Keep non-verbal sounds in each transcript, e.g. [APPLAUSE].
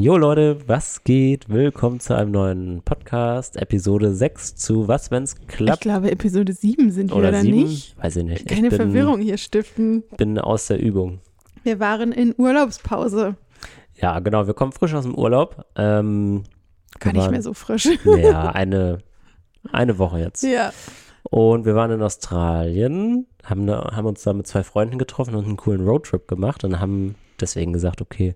Jo Leute, was geht? Willkommen zu einem neuen Podcast, Episode 6 zu Was, wenn's Ich klappt? glaube, Episode 7 sind wir oder 7? nicht. Weiß ich nicht. Keine ich bin, Verwirrung hier stiften. bin aus der Übung. Wir waren in Urlaubspause. Ja, genau, wir kommen frisch aus dem Urlaub. Ähm, Gar nicht waren- mehr so frisch. Ja, [LAUGHS] eine, eine Woche jetzt. ja. Und wir waren in Australien, haben, da, haben uns da mit zwei Freunden getroffen und einen coolen Roadtrip gemacht und haben deswegen gesagt, okay,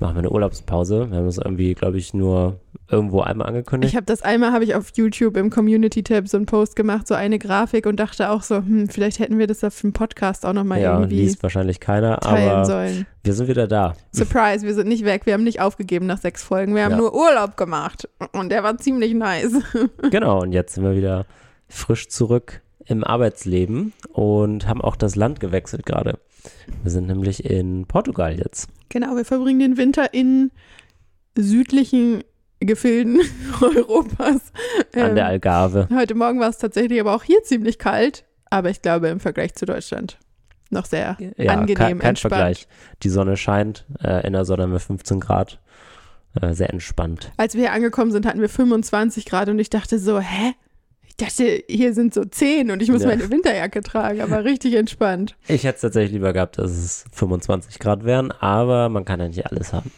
machen wir eine Urlaubspause. Wir haben das irgendwie, glaube ich, nur irgendwo einmal angekündigt. Ich habe das einmal habe ich auf YouTube im Community Tab so einen Post gemacht, so eine Grafik und dachte auch so, hm, vielleicht hätten wir das auf dem Podcast auch noch mal ja, irgendwie liest wahrscheinlich keiner, teilen aber sollen. wir sind wieder da. Surprise, wir sind nicht weg, wir haben nicht aufgegeben nach sechs Folgen, wir haben Ja. nur Urlaub gemacht und der war ziemlich nice. Genau, und jetzt sind wir wieder frisch zurück im Arbeitsleben und haben auch das Land gewechselt gerade. Wir sind nämlich in Portugal jetzt. Genau, wir verbringen den Winter in südlichen Gefilden [LAUGHS] Europas. An der Ähm, Algarve. Heute Morgen war es tatsächlich aber auch hier ziemlich kalt, aber ich glaube im Vergleich zu Deutschland noch sehr Ja, angenehm kein, kein entspannt. Vergleich. Die Sonne scheint, äh, in der Sonne haben wir 15 Grad. Äh, sehr entspannt. Als wir hier angekommen sind, hatten wir 25 Grad und ich dachte so, hä? Ich dachte, hier sind so 10 und ich muss Ja. meine Winterjacke tragen, aber richtig entspannt. Ich hätte es tatsächlich lieber gehabt, dass es 25 Grad wären, aber man kann ja nicht alles haben.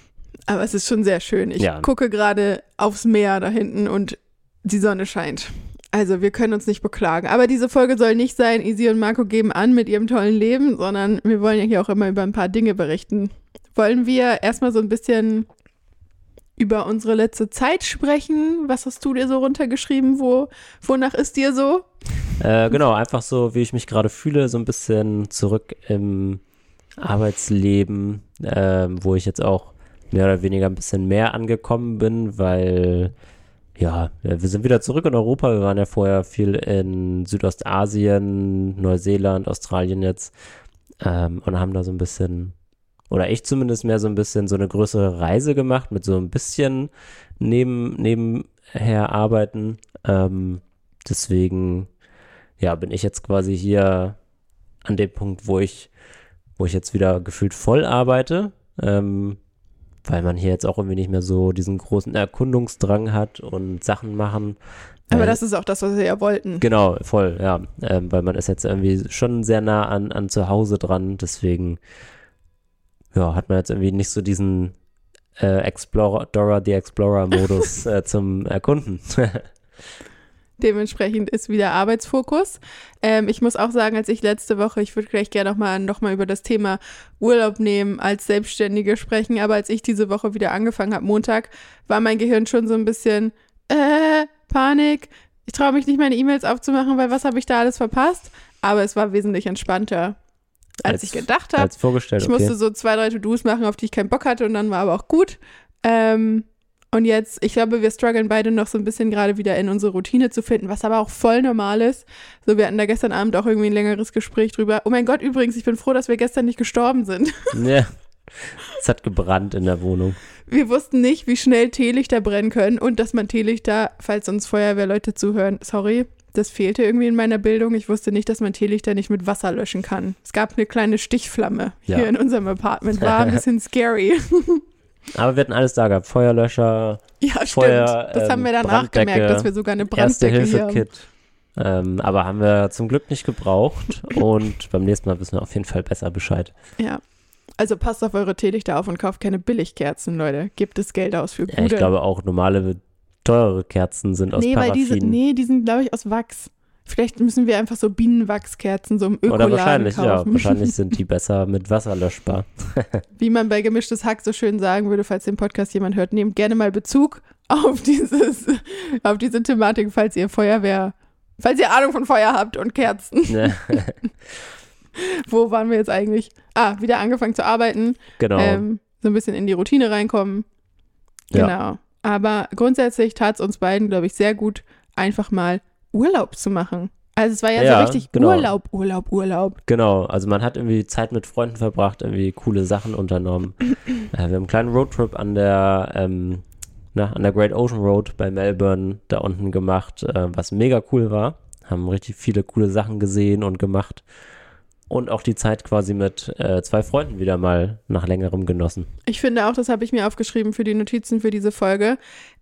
Aber es ist schon sehr schön. Ich Ja. gucke gerade aufs Meer da hinten und die Sonne scheint. Also wir können uns nicht beklagen. Aber diese Folge soll nicht sein, Easy und Marco geben an mit ihrem tollen Leben, sondern wir wollen ja hier auch immer über ein paar Dinge berichten. Wollen wir erstmal so ein bisschen über unsere letzte Zeit sprechen? Was hast du dir so runtergeschrieben? Wo, wonach ist dir so? Äh, genau, einfach so, wie ich mich gerade fühle, so ein bisschen zurück im Arbeitsleben, ähm, wo ich jetzt auch mehr oder weniger ein bisschen mehr angekommen bin, weil ja, wir sind wieder zurück in Europa. Wir waren ja vorher viel in Südostasien, Neuseeland, Australien jetzt ähm, und haben da so ein bisschen, oder ich zumindest mehr so ein bisschen so eine größere Reise gemacht mit so ein bisschen neben, nebenher arbeiten. Ähm, deswegen ja, bin ich jetzt quasi hier an dem Punkt, wo ich, wo ich jetzt wieder gefühlt voll arbeite, ähm, weil man hier jetzt auch irgendwie nicht mehr so diesen großen Erkundungsdrang hat und Sachen machen. Aber Weil- das ist auch das, was wir ja wollten. Genau, voll, ja. Ähm, weil man ist jetzt irgendwie schon sehr nah an, an zu Hause dran, deswegen ja, hat man jetzt irgendwie nicht so diesen äh, Explorer, Dora the Explorer-Modus [LAUGHS] äh, zum Erkunden. [LAUGHS] Dementsprechend ist wieder Arbeitsfokus. Ähm, ich muss auch sagen, als ich letzte Woche, ich würde gleich gerne nochmal noch mal über das Thema Urlaub nehmen als Selbstständige sprechen, aber als ich diese Woche wieder angefangen habe, Montag, war mein Gehirn schon so ein bisschen, äh, Panik. Ich traue mich nicht, meine E-Mails aufzumachen, weil was habe ich da alles verpasst? Aber es war wesentlich entspannter, als, Als- ich gedacht habe. Als vorgestellt, Ich okay. musste so zwei, drei To-Dos machen, auf die ich keinen Bock hatte und dann war aber auch gut. Ähm, und jetzt, ich glaube, wir strugglen beide noch so ein bisschen gerade wieder in unsere Routine zu finden, was aber auch voll normal ist. So, wir hatten da gestern Abend auch irgendwie ein längeres Gespräch drüber. Oh mein Gott, übrigens, ich bin froh, dass wir gestern nicht gestorben sind. [LAUGHS] Ja. Es hat gebrannt in der Wohnung. Wir wussten nicht, wie schnell Teelichter brennen können und dass man Teelichter, falls uns Feuerwehrleute zuhören, sorry, das fehlte irgendwie in meiner Bildung. Ich wusste nicht, dass man Teelichter nicht mit Wasser löschen kann. Es gab eine kleine Stichflamme Ja. hier in unserem Apartment. War ein [LAUGHS] bisschen scary. [LAUGHS] Aber wir hatten alles da gehabt. Feuerlöscher, Ja, Feuer, stimmt. Das haben wir ähm, danach Branddecke, gemerkt, dass wir sogar eine Erste Branddecke hier haben. Hilfe-Kit. Ähm, aber haben wir zum Glück nicht gebraucht. [LAUGHS] Und beim nächsten Mal wissen wir auf jeden Fall besser Bescheid. Ja. Also passt auf eure Teelichter auf und kauft keine Billigkerzen, Leute. Gebt das Geld aus für gute. Ja, ich glaube auch normale, teurere Kerzen sind aus nee, weil Paraffin. diese, nee, die sind, glaube ich, aus Wachs. Vielleicht müssen wir einfach so Bienenwachskerzen so im Oder Ökoladen wahrscheinlich, kaufen. ja. Wahrscheinlich [LAUGHS] sind die besser mit Wasser löschbar. [LAUGHS] Wie man bei Gemischtes Hack so schön sagen würde, falls den Podcast jemand hört, nehmt gerne mal Bezug auf dieses, [LAUGHS] auf diese Thematik, falls ihr Feuerwehr, falls ihr Ahnung von Feuer habt und Kerzen. Wo waren wir jetzt eigentlich? Ah, wieder angefangen zu arbeiten. genau. ähm, so ein bisschen in die Routine reinkommen. Ja. Aber grundsätzlich tat es uns beiden, glaube ich, sehr gut, einfach mal Urlaub zu machen. Also es war ja, Ja, so richtig genau. Urlaub, Urlaub, Urlaub. Genau, also man hat irgendwie Zeit mit Freunden verbracht, irgendwie coole Sachen unternommen. [CLEARS THROAT] äh, wir haben einen kleinen Roadtrip an der, ähm, na, an der Great Ocean Road bei Melbourne da unten gemacht, äh, was mega cool war. Haben richtig viele coole Sachen gesehen und gemacht. Und auch die Zeit quasi mit äh, zwei Freunden wieder mal nach längerem genossen. Ich finde auch, das habe ich mir aufgeschrieben für die Notizen für diese Folge.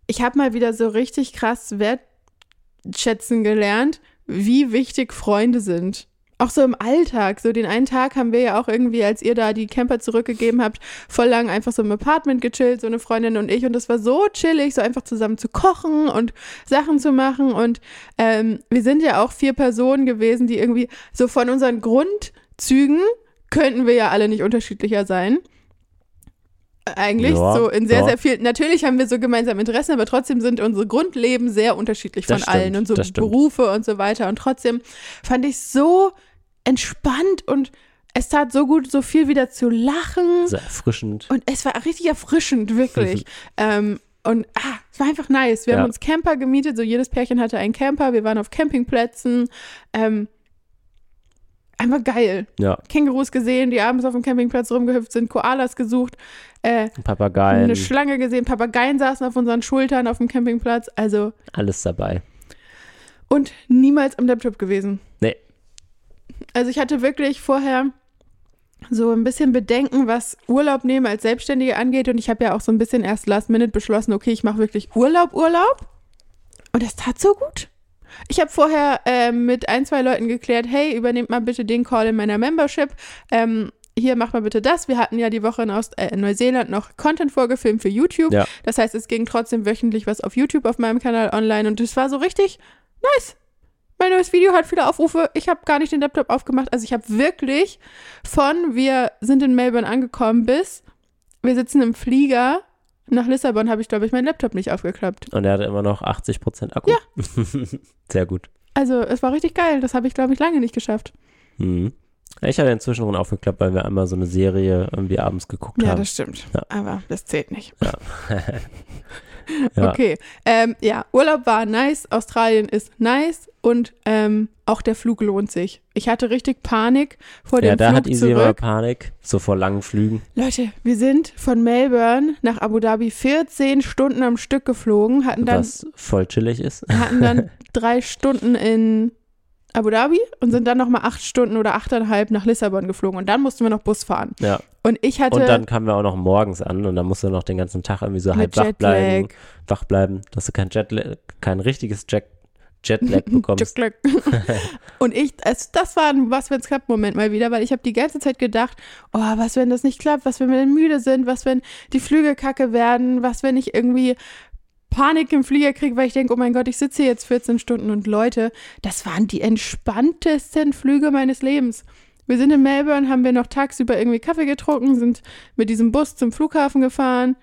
Ich habe mal wieder so richtig krass wertschätzen gelernt, wie wichtig Freunde sind. Auch so im Alltag. So den einen Tag haben wir ja auch irgendwie, als ihr da die Camper zurückgegeben habt, voll lang einfach so im Apartment gechillt, so eine Freundin und ich. Und das war so chillig, so einfach zusammen zu kochen und Sachen zu machen. Und ähm, wir sind ja auch vier Personen gewesen, die irgendwie so von unseren Grundzügen könnten wir ja alle nicht unterschiedlicher sein. Eigentlich Ja, so in sehr, ja. sehr viel. Natürlich haben wir so gemeinsame Interessen, aber trotzdem sind unsere Grundleben sehr unterschiedlich von Das stimmt, allen und so. Berufe und so weiter. Und trotzdem fand ich so entspannt und es tat so gut, so viel wieder zu lachen. So erfrischend. Und es war richtig erfrischend, wirklich. [LAUGHS] ähm, und ah, es war einfach nice. Wir Ja. haben uns Camper gemietet, so jedes Pärchen hatte einen Camper. Wir waren auf Campingplätzen. Ähm, einfach geil. Ja, Kängurus gesehen, die abends auf dem Campingplatz rumgehüpft sind, Koalas gesucht, äh, Papageien, eine Schlange gesehen, Papageien saßen auf unseren Schultern auf dem Campingplatz. Also, alles dabei. und niemals am Laptop gewesen. Also ich hatte wirklich vorher so ein bisschen Bedenken, was Urlaub nehmen als Selbstständige angeht. Und ich habe ja auch so ein bisschen erst last minute beschlossen, okay, ich mache wirklich Urlaub, Urlaub. Und das tat so gut. Ich habe vorher ähm, mit ein, zwei Leuten geklärt, hey, übernehmt mal bitte den Call in meiner Membership. Ähm, hier macht mal bitte das. Wir hatten ja die Woche in, Ost äh, in Neuseeland noch Content vorgefilmt für YouTube. Ja. Das heißt, es ging trotzdem wöchentlich was auf YouTube auf meinem Kanal online und es war so richtig nice. Mein neues Video hat viele Aufrufe. Ich habe gar nicht den Laptop aufgemacht. Also ich habe wirklich von wir sind in Melbourne angekommen bis wir sitzen im Flieger nach Lissabon habe ich glaube ich meinen Laptop nicht aufgeklappt. Und er hatte immer noch 80% Akku. Ja. [LAUGHS] Sehr gut. Also es war richtig geil. Das habe ich glaube ich lange nicht geschafft. Mhm. Ich hatte inzwischen schon aufgeklappt, weil wir einmal so eine Serie irgendwie abends geguckt Ja, haben. das stimmt. Ja. Aber das zählt nicht. Ja. [LAUGHS] [LAUGHS] Okay. Ähm, ja, Urlaub war nice. Australien ist nice. Und ähm, auch der Flug lohnt sich. Ich hatte richtig Panik vor dem Ja, da Flug hat Easy immer. Panik, so vor langen Flügen. Leute, wir sind von Melbourne nach Abu Dhabi 14 Stunden am Stück geflogen, hatten dann, was voll chillig ist. hatten dann [LAUGHS] drei Stunden in Abu Dhabi und sind dann nochmal acht Stunden oder achteinhalb nach Lissabon geflogen. Und dann mussten wir noch Bus fahren. Ja. Und ich hatte Und dann kamen wir auch noch morgens an und dann musst du noch den ganzen Tag irgendwie so halb wach bleiben, wach bleiben, dass du kein Jetlag, kein richtiges Jet, Jetlag [LAUGHS] bekommst. Jetlag. [LAUGHS] und ich, es, das war ein Was, wenn es klappt Moment mal wieder, weil ich habe die ganze Zeit gedacht, oh, was, wenn das nicht klappt, was, wenn wir dann müde sind, was, wenn die Flüge kacke werden, was, wenn ich irgendwie Panik im Flieger kriege, weil ich denke, oh mein Gott, ich sitze hier jetzt 14 Stunden und Leute, das waren die entspanntesten Flüge meines Lebens. Wir sind in Melbourne, haben wir noch tagsüber irgendwie Kaffee getrunken, sind mit diesem Bus zum Flughafen gefahren,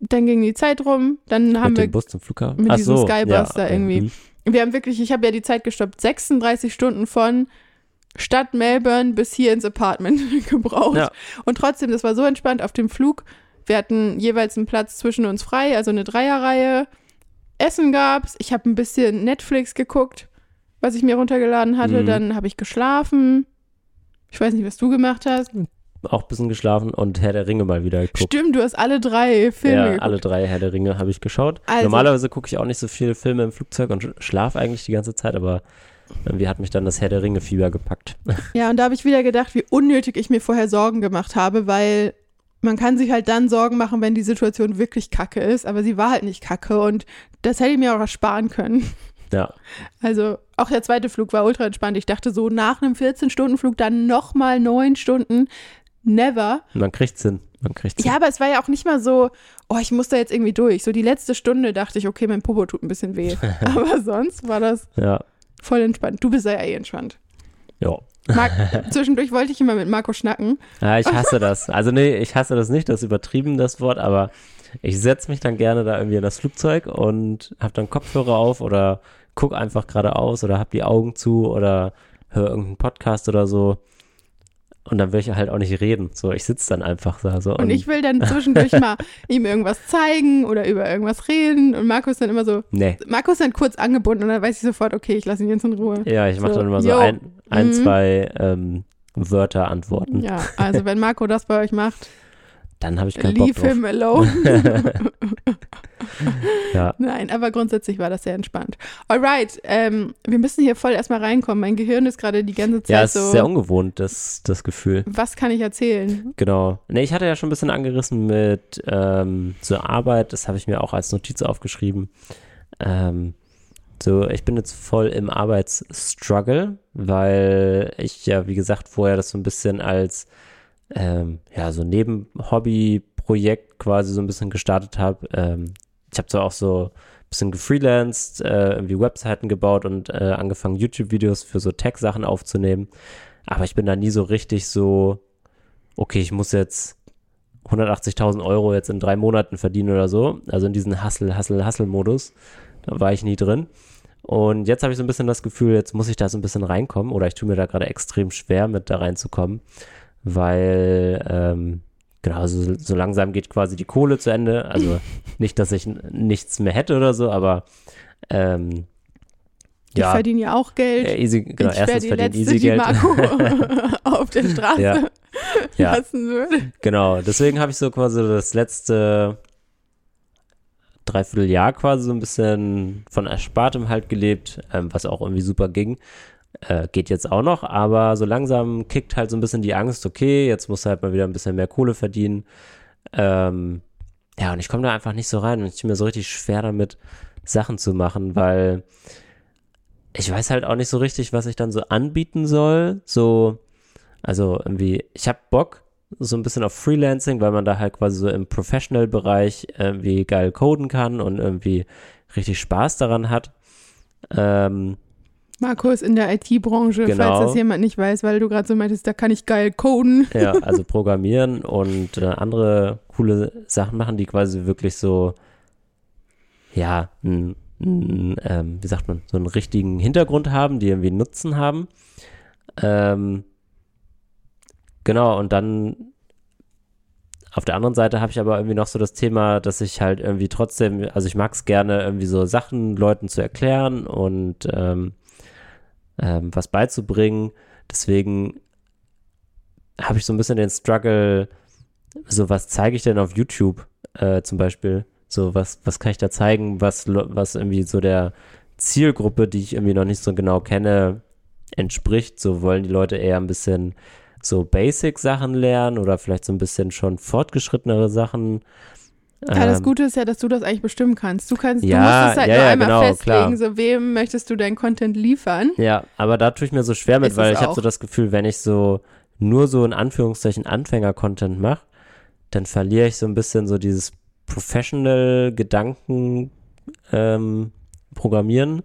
dann ging die Zeit rum, dann haben Mit wir dem Bus zum Flughafen? mit Ach diesem so, Skybus ja, da okay. irgendwie. Mhm. wir haben wirklich, ich habe ja die Zeit gestoppt, 36 Stunden von Stadt Melbourne bis hier ins Apartment [LAUGHS] gebraucht. Ja. Und trotzdem, das war so entspannt auf dem Flug. Wir hatten jeweils einen Platz zwischen uns frei, also eine Dreierreihe. Essen gab's. Ich habe ein bisschen Netflix geguckt, was ich mir runtergeladen hatte. Mhm. Dann habe ich geschlafen. Ich weiß nicht, was du gemacht hast. Auch ein bisschen geschlafen und Herr der Ringe mal wieder geguckt. Stimmt, du hast alle drei Filme ja, geguckt. alle drei Herr der Ringe habe ich geschaut. Also- Normalerweise gucke ich auch nicht so viele Filme im Flugzeug und schlafe eigentlich die ganze Zeit, aber irgendwie hat mich dann das Herr der Ringe-Fieber gepackt. [LAUGHS] Ja, und da habe ich wieder gedacht, wie unnötig ich mir vorher Sorgen gemacht habe, weil man kann sich halt dann Sorgen machen, wenn die Situation wirklich kacke ist, aber sie war halt nicht kacke und das hätte ich mir auch ersparen können. Ja, Also auch der zweite Flug war ultra entspannt. Ich dachte so, nach einem 14-Stunden-Flug dann nochmal neun Stunden, never. man kriegt's hin. Man kriegt's Ja, hin. aber es war ja auch nicht mal so, oh, ich muss da jetzt irgendwie durch. So die letzte Stunde dachte ich, okay, mein Popo tut ein bisschen weh. [LAUGHS] aber sonst war das Ja, voll entspannt. Du bist ja eh entspannt. Ja. Marc, zwischendurch wollte ich immer mit Marco schnacken. Ja, ich hasse das. Also nee, ich hasse das nicht, das ist übertrieben, das Wort, aber ich setze mich dann gerne da irgendwie in das Flugzeug und habe dann Kopfhörer auf oder guck einfach geradeaus oder hab die Augen zu oder höre irgendeinen Podcast oder so. Und dann will ich halt auch nicht reden. So, ich sitze dann einfach da so. Und ich will dann zwischendurch mal [LAUGHS] ihm irgendwas zeigen oder über irgendwas reden. Und Marco ist dann immer so, Nee. Marco ist dann kurz angebunden und dann weiß ich sofort, okay, ich lasse ihn jetzt in Ruhe. Ja, ich mache So, dann immer so yo. ein, ein Mhm. zwei ähm, Wörter antworten. Ja, also wenn Marco das bei euch macht, [LAUGHS] Dann habe ich keinen Bock leave drauf. him alone. [LAUGHS] Ja. Nein, aber grundsätzlich war das sehr entspannt. Alright, ähm, wir müssen hier voll erstmal reinkommen. Mein Gehirn ist gerade die ganze Zeit Ja, es so. ist sehr ungewohnt, das, das Gefühl. was kann ich erzählen? Genau. Nee, ich hatte ja schon ein bisschen angerissen mit ähm, so Arbeit, das habe ich mir auch als Notiz aufgeschrieben. Ähm, so, ich bin jetzt voll im Arbeitsstruggle, weil ich ja, wie gesagt, vorher das so ein bisschen als ähm, ja, so Nebenhobby-Projekt quasi so ein bisschen gestartet habe. Ähm, ich habe zwar auch so ein bisschen gefreelanced, äh, irgendwie Webseiten gebaut und äh, angefangen, YouTube-Videos für so Tech-Sachen aufzunehmen. Aber ich bin da nie so richtig so, okay, ich muss jetzt 180.000 Euro jetzt in drei Monaten verdienen oder so. Also in diesen Hustle, Hustle, Hustle-Modus. Da war ich nie drin. Und jetzt habe ich so ein bisschen das Gefühl, jetzt muss ich da so ein bisschen reinkommen oder ich tue mir da gerade extrem schwer, mit da reinzukommen, weil ähm, genau, so, so langsam geht quasi die Kohle zu Ende. Also [LAUGHS] nicht, dass ich nichts mehr hätte oder so, aber ähm, Ich ja, verdiene ja auch Geld. äh, easy, genau, ich erstens die verdient Letzte, easy die Geld. Marco [LAUGHS] auf der Straße Ja. Ja. lassen würde. Genau, deswegen habe ich so quasi das letzte Dreivierteljahr quasi so ein bisschen von Erspartem halt gelebt, ähm, was auch irgendwie super ging. Äh, geht jetzt auch noch, aber so langsam kickt halt so ein bisschen die Angst, okay, jetzt musst du halt mal wieder ein bisschen mehr Kohle verdienen. Ähm, ja, und ich komme da einfach nicht so rein und ich bin mir so richtig schwer damit, Sachen zu machen, weil ich weiß halt auch nicht so richtig, was ich dann so anbieten soll. So, also irgendwie, ich habe Bock so ein bisschen auf Freelancing, weil man da halt quasi so im Professional-Bereich irgendwie geil coden kann und irgendwie richtig Spaß daran hat. Ähm, Marco ist in der IT-Branche, Genau. falls das jemand nicht weiß, weil du gerade so meintest, da kann ich geil coden. ja, [LAUGHS] also programmieren und äh, andere coole Sachen machen, die quasi wirklich so, ja, n, n, ähm, wie sagt man, so einen richtigen Hintergrund haben, die irgendwie Nutzen haben. Ähm, genau, und dann auf der anderen Seite habe ich aber irgendwie noch so das Thema, dass ich halt irgendwie trotzdem, also ich mag es gerne, irgendwie so Sachen Leuten zu erklären und ähm, ähm, was beizubringen. Deswegen habe ich so ein bisschen den Struggle, so was zeige ich denn auf YouTube äh, zum Beispiel? So, was, was kann ich da zeigen, was, was irgendwie so der Zielgruppe, die ich irgendwie noch nicht so genau kenne, entspricht? So wollen die Leute eher ein bisschen so Basic-Sachen lernen oder vielleicht so ein bisschen schon fortgeschrittenere Sachen. Ja, das Ähm, Gute ist ja, dass du das eigentlich bestimmen kannst. Du kannst, Ja, du musst es halt ja, nur ja, einmal genau, festlegen, klar. so wem möchtest du deinen Content liefern. Ja, aber da tue ich mir so schwer mit, Ist weil ich habe so das Gefühl, wenn ich so nur so in Anführungszeichen Anfänger-Content mache, dann verliere ich so ein bisschen so dieses Professional-Gedanken ähm, programmieren,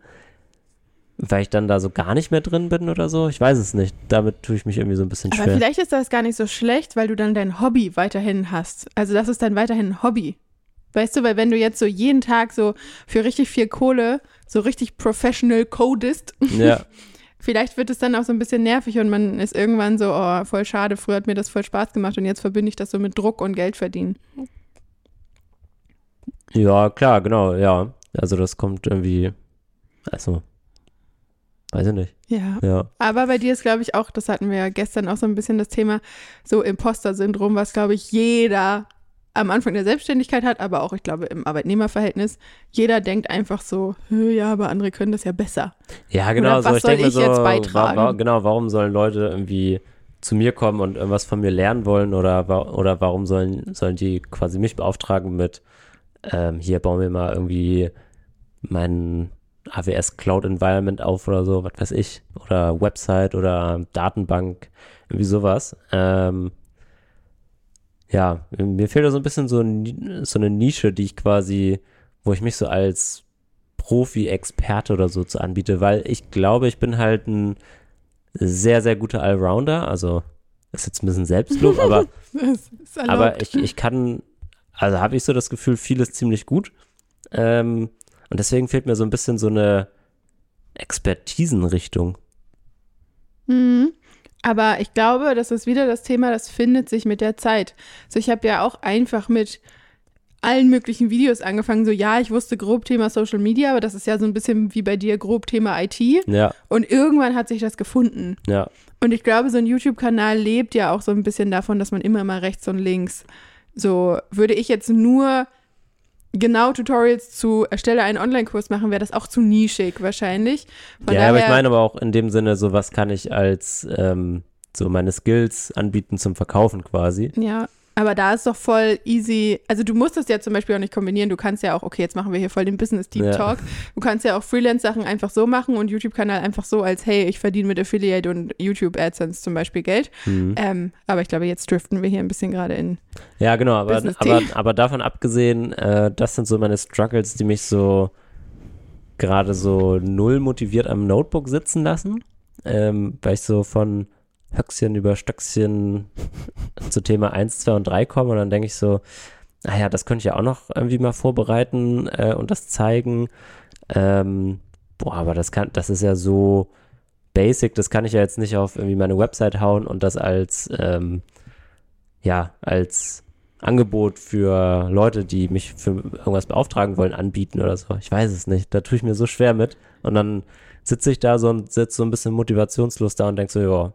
weil ich dann da so gar nicht mehr drin bin oder so. Ich weiß es nicht. Damit tue ich mich irgendwie so ein bisschen Aber schwer. vielleicht ist das gar nicht so schlecht, weil du dann dein Hobby weiterhin hast. Also das ist dann weiterhin ein Hobby. Weißt du, weil wenn du jetzt so jeden Tag so für richtig viel Kohle so richtig professional codest, Ja, [LAUGHS] vielleicht wird es dann auch so ein bisschen nervig und man ist irgendwann so, oh, voll schade, früher hat mir das voll Spaß gemacht und jetzt verbinde ich das so mit Druck und Geld verdienen. ja, klar, genau, ja. Also das kommt irgendwie, also, weiß ich nicht. Ja. Ja, Aber bei dir ist, glaube ich, auch, das hatten wir ja gestern auch so ein bisschen das Thema, so Imposter-Syndrom, was, glaube ich, jeder am Anfang der Selbstständigkeit hat, aber auch, ich glaube, im Arbeitnehmerverhältnis. Jeder denkt einfach so, "Hö, ja, aber andere können das ja besser. Ja, genau. Oder so, was ich soll ich so, jetzt wa beitragen? wa genau, warum sollen Leute irgendwie zu mir kommen und irgendwas von mir lernen wollen oder, wa oder warum sollen, sollen die quasi mich beauftragen mit, ähm, hier bauen wir mal irgendwie mein AWS Cloud Environment auf oder so, was weiß ich, oder Website oder Datenbank, irgendwie sowas. Ähm, ja, mir fehlt da so ein bisschen so, ein- so eine Nische, die ich quasi, wo ich mich so als Profi-Experte oder so zu anbiete, weil ich glaube, ich bin halt ein sehr, sehr guter Allrounder. Also, ist jetzt ein bisschen Selbstlob, aber, [LAUGHS] aber ich, ich kann, also habe ich so das Gefühl, vieles ziemlich gut. Ähm, und deswegen fehlt mir so ein bisschen so eine Expertisenrichtung. Mhm. Aber ich glaube, das ist wieder das Thema, das findet sich mit der Zeit. So, ich habe ja auch einfach mit allen möglichen Videos angefangen. So, ja, ich wusste grob Thema Social Media, aber das ist ja so ein bisschen wie bei dir grob Thema IT. Ja, Und irgendwann hat sich das gefunden. ja, Und ich glaube, so ein YouTube-Kanal lebt ja auch so ein bisschen davon, dass man immer mal rechts und links so, würde ich jetzt nur genau Tutorials zu erstelle einen Online-Kurs machen, wäre das auch zu nischig wahrscheinlich. Von ja, aber ich meine aber auch in dem Sinne, so was kann ich als ähm, so meine Skills anbieten zum Verkaufen quasi. Ja, aber da ist doch voll easy. Also du musst das ja zum Beispiel auch nicht kombinieren. Du kannst ja auch, okay, jetzt machen wir hier voll den Business Deep Talk. Ja. Du kannst ja auch Freelance-Sachen einfach so machen und YouTube-Kanal einfach so als, hey, ich verdiene mit Affiliate und YouTube AdSense zum Beispiel Geld. Mhm. Ähm, aber ich glaube, jetzt driften wir hier ein bisschen gerade in. Ja, genau. Aber, aber, aber davon abgesehen, äh, das sind so meine Struggles, die mich so gerade so null motiviert am Notebook sitzen lassen. Ähm, weil ich so von Höchstchen über Stöckchen [LAUGHS] zu Thema 1, 2 und 3 komme und dann denke ich so, naja, das könnte ich ja auch noch irgendwie mal vorbereiten äh, und das zeigen. Ähm, boah, aber das kann, das ist ja so basic, das kann ich ja jetzt nicht auf irgendwie meine Website hauen und das als, ähm, ja, als Angebot für Leute, die mich für irgendwas beauftragen wollen, anbieten oder so. Ich weiß es nicht. Da tue ich mir so schwer mit. Und dann sitze ich da so und sitze so ein bisschen motivationslos da und denke so, ja,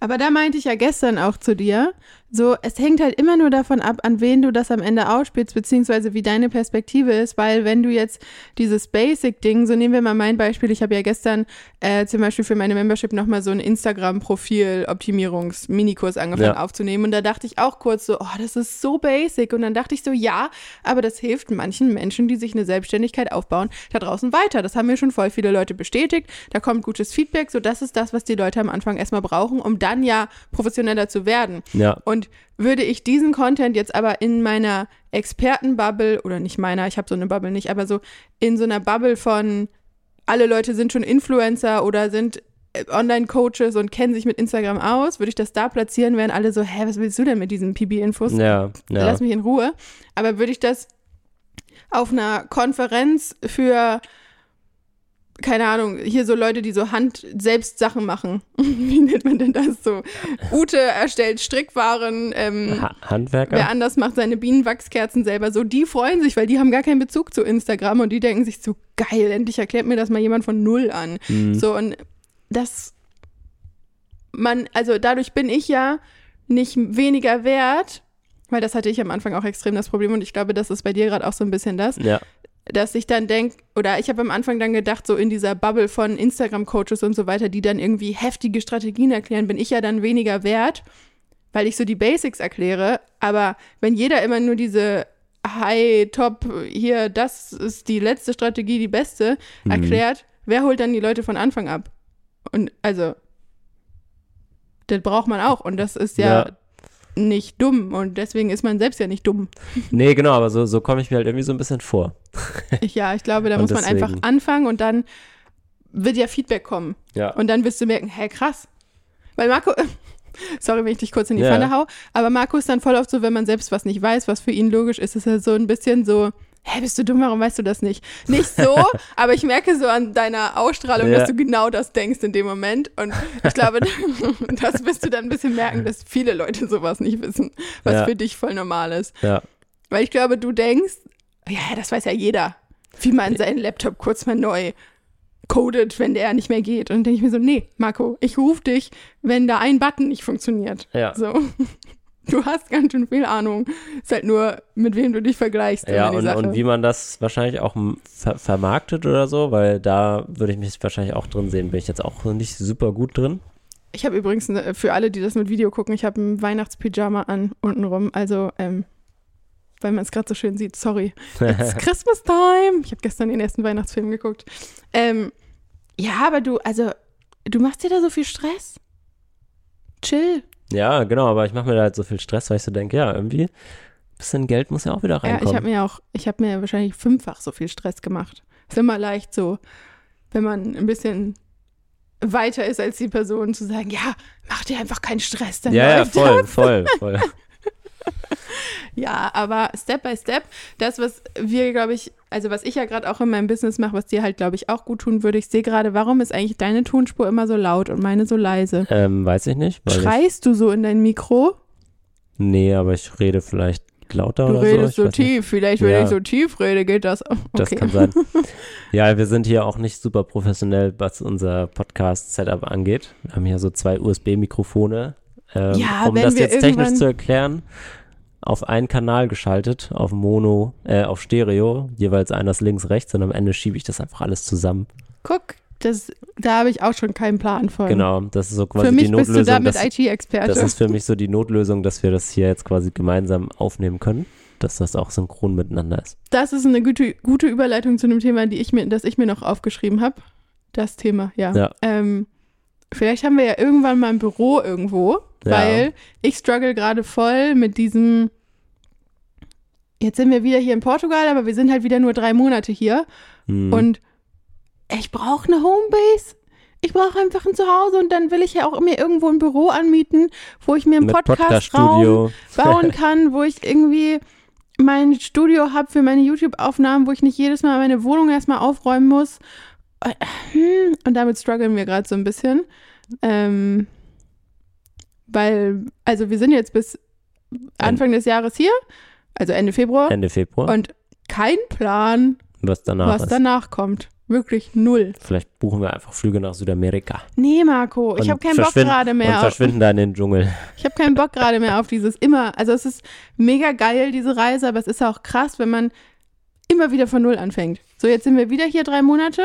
aber da meinte ich ja gestern auch zu dir, so, es hängt halt immer nur davon ab, an wen du das am Ende ausspielst, beziehungsweise wie deine Perspektive ist, weil wenn du jetzt dieses Basic-Ding, so nehmen wir mal mein Beispiel, ich habe ja gestern äh, zum Beispiel für meine Membership nochmal so ein Instagram-Profil-Optimierungs-Minikurs angefangen ja. aufzunehmen und da dachte ich auch kurz so, oh, das ist so basic und dann dachte ich so, ja, aber das hilft manchen Menschen, die sich eine Selbstständigkeit aufbauen, da draußen weiter. Das haben mir schon voll viele Leute bestätigt, da kommt gutes Feedback, so das ist das, was die Leute am Anfang erstmal brauchen, um dann ja professioneller zu werden. Ja. Und würde ich diesen Content jetzt aber in meiner Expertenbubble, oder nicht meiner, ich habe so eine Bubble nicht, aber so in so einer Bubble von alle Leute sind schon Influencer oder sind äh, Online-Coaches und kennen sich mit Instagram aus, würde ich das da platzieren, wären alle so, hä, was willst du denn mit diesen PB-Infos? Ja, ja. Lass mich in Ruhe. Aber würde ich das auf einer Konferenz für keine Ahnung, hier so Leute, die so Hand selbst Sachen machen. [LAUGHS] Wie nennt man denn das so? Ute erstellt Strickwaren. Ähm, ha Handwerker. Wer anders macht seine Bienenwachskerzen selber. So, die freuen sich, weil die haben gar keinen Bezug zu Instagram und die denken sich so, geil, endlich erklärt mir das mal jemand von Null an. Mhm. So, und das, man, also dadurch bin ich ja nicht weniger wert, weil das hatte ich am Anfang auch extrem das Problem und ich glaube, das ist bei dir gerade auch so ein bisschen das. Ja dass ich dann denke, oder ich habe am Anfang dann gedacht, so in dieser Bubble von Instagram-Coaches und so weiter, die dann irgendwie heftige Strategien erklären, bin ich ja dann weniger wert, weil ich so die Basics erkläre. Aber wenn jeder immer nur diese High, Top, hier, das ist die letzte Strategie, die beste, mhm. erklärt, wer holt dann die Leute von Anfang ab? Und also, das braucht man auch. Und das ist ja, ja nicht dumm und deswegen ist man selbst ja nicht dumm. Nee, genau, aber so, so komme ich mir halt irgendwie so ein bisschen vor. [LAUGHS] ja, ich glaube, da muss man einfach anfangen und dann wird ja Feedback kommen. Ja. Und dann wirst du merken, hä, krass. Weil Marco, [LAUGHS] sorry, wenn ich dich kurz in die ja. Pfanne hau, aber Marco ist dann voll oft so, wenn man selbst was nicht weiß, was für ihn logisch ist, ist er so ein bisschen so, hä, bist du dumm, warum weißt du das nicht? Nicht so, [LAUGHS] aber ich merke so an deiner Ausstrahlung, ja. dass du genau das denkst in dem Moment. Und ich glaube, [LAUGHS] das wirst du dann ein bisschen merken, dass viele Leute sowas nicht wissen, was ja. für dich voll normal ist. Ja. Weil ich glaube, du denkst, ja, das weiß ja jeder, wie man seinen Laptop kurz mal neu codet, wenn der nicht mehr geht. Und dann denke ich mir so, nee, Marco, ich rufe dich, wenn da ein Button nicht funktioniert. Ja. So. [LAUGHS] Du hast ganz schön viel Ahnung. Ist halt nur, mit wem du dich vergleichst. Ja, und, und, wie man das wahrscheinlich auch ver vermarktet oder so, weil da würde ich mich wahrscheinlich auch drin sehen. Bin ich jetzt auch nicht super gut drin. Ich habe übrigens, eine, für alle, die das mit Video gucken, ich habe ein Weihnachtspyjama an, untenrum. Also, ähm, weil man es gerade so schön sieht, sorry. It's [LAUGHS] Christmas time. Ich habe gestern den ersten Weihnachtsfilm geguckt. Ähm, ja, aber du, also, du machst dir da so viel Stress. Chill. Ja, genau, aber ich mache mir da halt so viel Stress, weil ich so denke, ja, irgendwie ein bisschen Geld muss ja auch wieder reinkommen. Ja, ich habe mir auch, ich habe mir wahrscheinlich fünffach so viel Stress gemacht. Ist immer leicht so, wenn man ein bisschen weiter ist als die Person, zu sagen, ja, mach dir einfach keinen Stress. Dann ja, ja, voll, das. voll, voll. [LAUGHS] ja, aber Step by Step, das, was wir, glaube ich, also was ich ja gerade auch in meinem Business mache, was dir halt, glaube ich, auch gut tun würde, ich sehe gerade, warum ist eigentlich deine Tonspur immer so laut und meine so leise? Ähm, weiß ich nicht. Schreist ich... du so in dein Mikro? Nee, aber ich rede vielleicht lauter du oder so. Du redest so tief, nicht. vielleicht wenn ja. ich so tief rede, geht das. Okay. Das kann sein. [LAUGHS] ja, wir sind hier auch nicht super professionell, was unser Podcast-Setup angeht. Wir haben hier so zwei USB-Mikrofone. Ähm, ja, um das jetzt technisch zu erklären. Auf einen Kanal geschaltet, auf Mono, äh, auf Stereo, jeweils einer ist links, rechts und am Ende schiebe ich das einfach alles zusammen. Guck, das, da habe ich auch schon keinen Plan von. Genau, das ist so quasi Für mich die bist Notlösung. du damit IT-Experte. das ist für mich so die Notlösung, dass wir das hier jetzt quasi gemeinsam aufnehmen können, dass das auch synchron miteinander ist. Das ist eine gute, gute Überleitung zu einem Thema, die ich mir, das ich mir noch aufgeschrieben habe. Das Thema, ja. Ja. Ähm, vielleicht haben wir ja irgendwann mal ein Büro irgendwo, Ja. weil ich struggle gerade voll mit diesem. Jetzt sind wir wieder hier in Portugal, aber wir sind halt wieder nur drei Monate hier. Hm. Und ich brauche eine Homebase. Ich brauche einfach ein Zuhause und dann will ich ja auch mir irgendwo ein Büro anmieten, wo ich mir einen Podcast-Raum Podcast-Studio. bauen [LAUGHS] kann, wo ich irgendwie mein Studio habe für meine YouTube-Aufnahmen, wo ich nicht jedes Mal meine Wohnung erstmal aufräumen muss. Hm, Und damit strugglen wir gerade so ein bisschen. Ähm, weil, also wir sind jetzt bis Anfang des Jahres hier, also Ende Februar, Ende Februar. und kein Plan, was danach was danach kommt. Wirklich null. Vielleicht buchen wir einfach Flüge nach Südamerika. Nee, Marco, ich Und habe keinen Bock gerade Und mehr. Auf, verschwinden da in den Dschungel. ich habe keinen Bock gerade mehr auf dieses immer. Also es ist mega geil, diese Reise, aber es ist auch krass, wenn man immer wieder von Null anfängt. So, jetzt sind wir wieder hier drei Monate.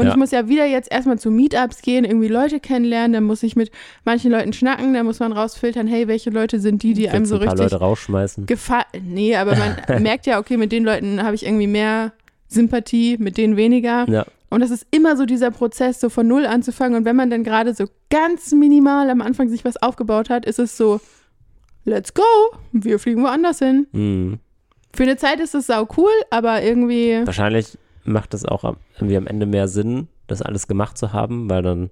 Und Ja. ich muss ja wieder jetzt erstmal zu Meetups gehen, irgendwie Leute kennenlernen, dann muss ich mit manchen Leuten schnacken, dann muss man rausfiltern, hey, welche Leute sind die, die einem so ein paar richtig Leute rausschmeißen. gefallen. Nee, aber man [LAUGHS] merkt ja, okay, mit den Leuten habe ich irgendwie mehr Sympathie, mit denen weniger. Ja. Und das ist immer so dieser Prozess, so von Null anzufangen. Und wenn man dann gerade so ganz minimal am Anfang sich was aufgebaut hat, ist es so, let's go, wir fliegen woanders hin. Hm. Für eine Zeit ist es sau cool, aber irgendwie, Wahrscheinlich macht es auch irgendwie am Ende mehr Sinn, das alles gemacht zu haben, weil dann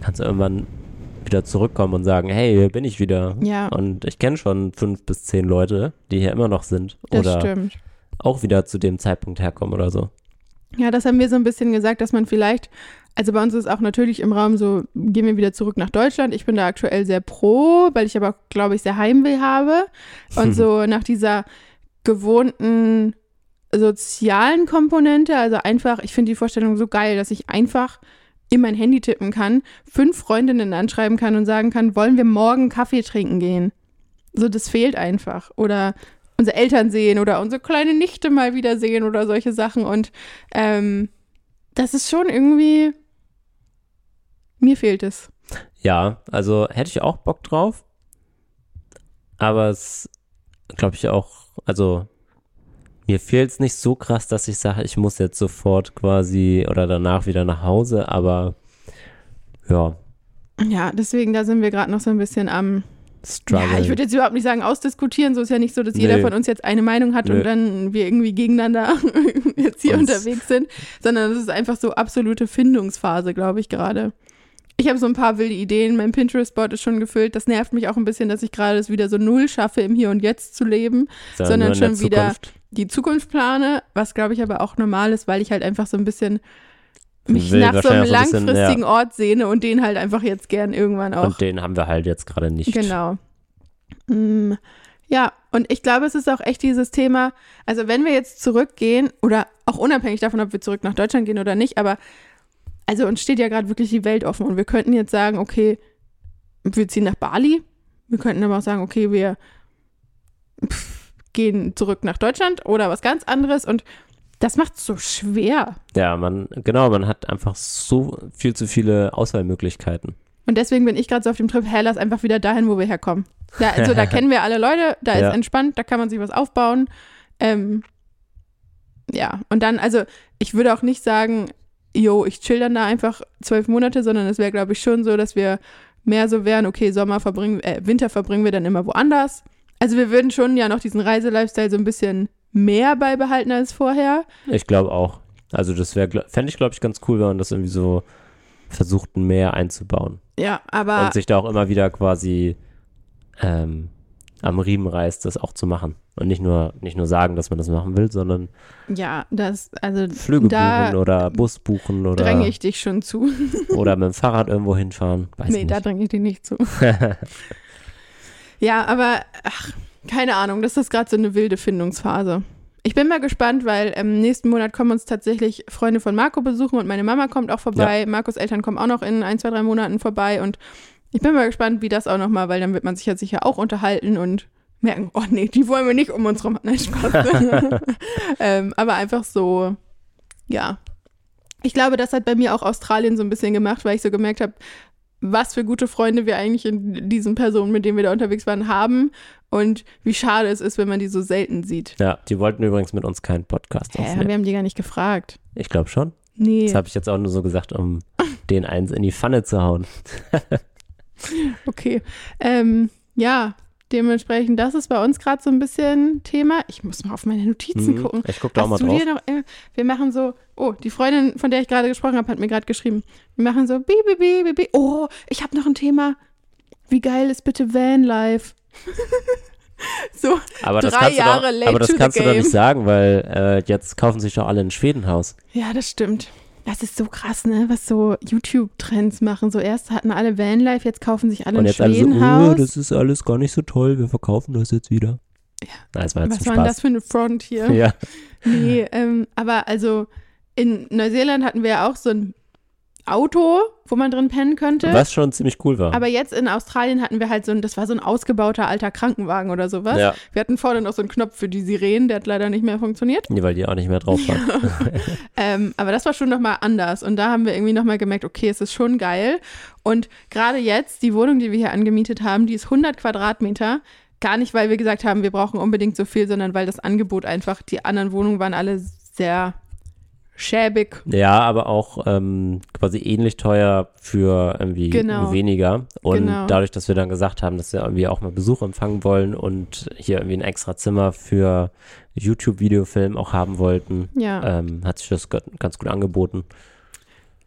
kannst du irgendwann wieder zurückkommen und sagen, hey, hier bin ich wieder. ja, Und ich kenne schon fünf bis zehn Leute, die hier immer noch sind. das oder stimmt. auch wieder zu dem Zeitpunkt herkommen oder so. Ja, das haben wir so ein bisschen gesagt, dass man vielleicht, also bei uns ist auch natürlich im Raum so, gehen wir wieder zurück nach Deutschland. Ich bin da aktuell sehr pro, weil ich aber glaube ich, sehr Heimweh habe. Und [LAUGHS] so nach dieser gewohnten sozialen Komponente, also einfach, ich finde die Vorstellung so geil, dass ich einfach in mein Handy tippen kann, fünf Freundinnen anschreiben kann und sagen kann, wollen wir morgen Kaffee trinken gehen? So, das fehlt einfach. Oder unsere Eltern sehen oder unsere kleine Nichte mal wieder sehen oder solche Sachen. Und ähm, das ist schon irgendwie, mir fehlt es. Ja, also hätte ich auch Bock drauf. Aber es glaube ich auch, also mir fehlt es nicht so krass, dass ich sage, ich muss jetzt sofort quasi oder danach wieder nach Hause, aber ja, Ja, deswegen, da sind wir gerade noch so ein bisschen am, Struggle. ja, ich würde jetzt überhaupt nicht sagen ausdiskutieren, so ist ja nicht so, dass jeder Nee. von uns jetzt eine Meinung hat Nö. und dann wir irgendwie gegeneinander [LAUGHS] jetzt hier Uns- unterwegs sind, sondern es ist einfach so absolute Findungsphase, glaube ich, gerade. Ich habe so ein paar wilde Ideen, mein Pinterest-Board ist schon gefüllt, das nervt mich auch ein bisschen, dass ich gerade es wieder so null schaffe, im Hier und Jetzt zu leben. Sondern sondern schon wieder-. Die Zukunft plane, was glaube ich aber auch normal ist, weil ich halt einfach so ein bisschen mich Will nach so einem ein bisschen, langfristigen Ort sehne und den halt einfach jetzt gern irgendwann auch. Und den haben wir halt jetzt gerade nicht. Genau. Mm, ja, und ich glaube, es ist auch echt dieses Thema, also wenn wir jetzt zurückgehen oder auch unabhängig davon, ob wir zurück nach Deutschland gehen oder nicht, aber also uns steht ja gerade wirklich die Welt offen und wir könnten jetzt sagen, okay, wir ziehen nach Bali. Wir könnten aber auch sagen, okay, wir pff, gehen zurück nach Deutschland oder was ganz anderes und das macht es so schwer. Ja, man, genau, man hat einfach so viel zu viele Auswahlmöglichkeiten. Und deswegen bin ich gerade so auf dem Trip, hey, lass einfach wieder dahin, wo wir herkommen. Da, also da [LAUGHS] kennen wir alle Leute, da Ja. ist entspannt, da kann man sich was aufbauen. Ähm, ja, und dann, also ich würde auch nicht sagen, jo, ich chill dann da einfach zwölf Monate, sondern es wäre, glaube ich, schon so, dass wir mehr so wären, okay, Sommer verbringen, äh, Winter verbringen wir dann immer woanders. Also wir würden schon ja noch diesen Reiselifestyle so ein bisschen mehr beibehalten als vorher. Ich glaube auch. Also das wäre, fände ich, glaube ich, ganz cool, wenn man das irgendwie so versucht, mehr einzubauen. Ja, aber und sich da auch immer wieder quasi ähm, am Riemen reißt, das auch zu machen. Und nicht nur, nicht nur sagen, dass man das machen will, sondern ja, das, also Flüge da buchen oder Bus buchen oder, dränge ich dich schon zu. oder mit dem Fahrrad irgendwo hinfahren. Weiß nee, da nicht. dränge ich dich nicht zu. [LAUGHS] ja, aber ach, keine Ahnung, das ist gerade so eine wilde Findungsphase. Ich bin mal gespannt, weil ähm, nächsten Monat kommen uns tatsächlich Freunde von Marco besuchen und meine Mama kommt auch vorbei. Marcos Eltern kommen auch noch in ein, zwei, drei Monaten vorbei und ich bin mal gespannt, wie das auch nochmal, weil dann wird man sich ja sicher auch unterhalten und merken, oh nee, die wollen wir nicht um uns rum. Nein, Spaß. [LAUGHS] [LAUGHS] ähm, aber einfach so, ja. Ich glaube, das hat bei mir auch Australien so ein bisschen gemacht, weil ich so gemerkt habe, was für gute Freunde wir eigentlich in diesen Personen, mit denen wir da unterwegs waren, haben und wie schade es ist, wenn man die so selten sieht. Ja, die wollten übrigens mit uns keinen Podcast Hä, aufnehmen. wir haben die gar nicht gefragt. Ich glaube schon. Nee. Das habe ich jetzt auch nur so gesagt, um [LAUGHS] den eins in die Pfanne zu hauen. Okay. Ähm, ja, dementsprechend, das ist bei uns gerade so ein bisschen Thema. Ich muss mal auf meine Notizen Mhm. gucken. Ich gucke da auch mal du drauf. dir noch, wir machen so, oh, die Freundin, von der ich gerade gesprochen habe, hat mir gerade geschrieben, wir machen so, bi, bi, bi, bi, bi. Oh, ich habe noch ein Thema. Wie geil ist bitte Vanlife? [LAUGHS] so, Aber das drei kannst, du Jahre doch, late aber das kannst du doch nicht sagen, weil äh, jetzt kaufen sich doch alle ein Schwedenhaus. ja, das stimmt. Das ist so krass, ne? Was so YouTube-Trends machen. So erst hatten alle Vanlife, jetzt kaufen sich alle Und ein jetzt alle so, Schwedenhaus. oh, das ist alles gar nicht so toll, wir verkaufen das jetzt wieder. Ja. Na, das war jetzt Was ein war denn das für eine Front hier? [LAUGHS] Ja. Nee, ähm, aber also in Neuseeland hatten wir ja auch so ein Auto, wo man drin pennen könnte. Was schon ziemlich cool war. Aber jetzt in Australien hatten wir halt so ein, das war so ein ausgebauter alter Krankenwagen oder sowas. ja, Wir hatten vorne noch so einen Knopf für die Sirenen, der hat leider nicht mehr funktioniert. nee, weil die auch nicht mehr drauf waren. [LAUGHS] Ähm, aber das war schon nochmal anders. Und da haben wir irgendwie nochmal gemerkt, okay, es ist schon geil. Und gerade jetzt, die Wohnung, die wir hier angemietet haben, die ist 100 Quadratmeter. Gar nicht, weil wir gesagt haben, wir brauchen unbedingt so viel, sondern weil das Angebot einfach, die anderen Wohnungen waren alle sehr schäbig. Ja, aber auch ähm, quasi ähnlich teuer für irgendwie Genau. weniger. Und Genau. dadurch, dass wir dann gesagt haben, dass wir irgendwie auch mal Besuch empfangen wollen und hier irgendwie ein extra Zimmer für YouTube-Videofilm auch haben wollten, Ja, ähm, hat sich das ganz gut angeboten.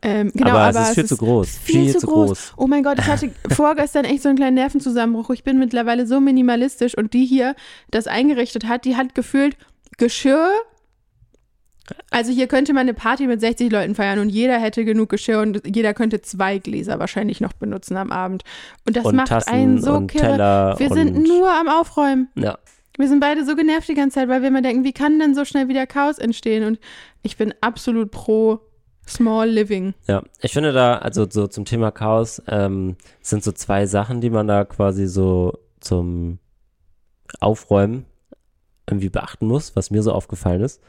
ähm, genau, aber, aber, es ist viel zu groß. viel zu groß. Oh mein Gott, ich hatte [LAUGHS] vorgestern echt so einen kleinen Nervenzusammenbruch. Ich bin mittlerweile so minimalistisch und die hier das eingerichtet hat, die hat gefühlt Geschirr. Also hier könnte man eine Party mit 60 Leuten feiern und jeder hätte genug Geschirr und jeder könnte zwei Gläser wahrscheinlich noch benutzen am Abend. Und das und macht Tassen einen so und kirre. Teller Wir sind nur am Aufräumen. ja. Wir sind beide so genervt die ganze Zeit, weil wir immer denken, wie kann denn so schnell wieder Chaos entstehen? Und ich bin absolut pro Small Living. Ja, ich finde da, also so zum Thema Chaos, ähm, sind so zwei Sachen, die man da quasi so zum Aufräumen irgendwie beachten muss, was mir so aufgefallen ist.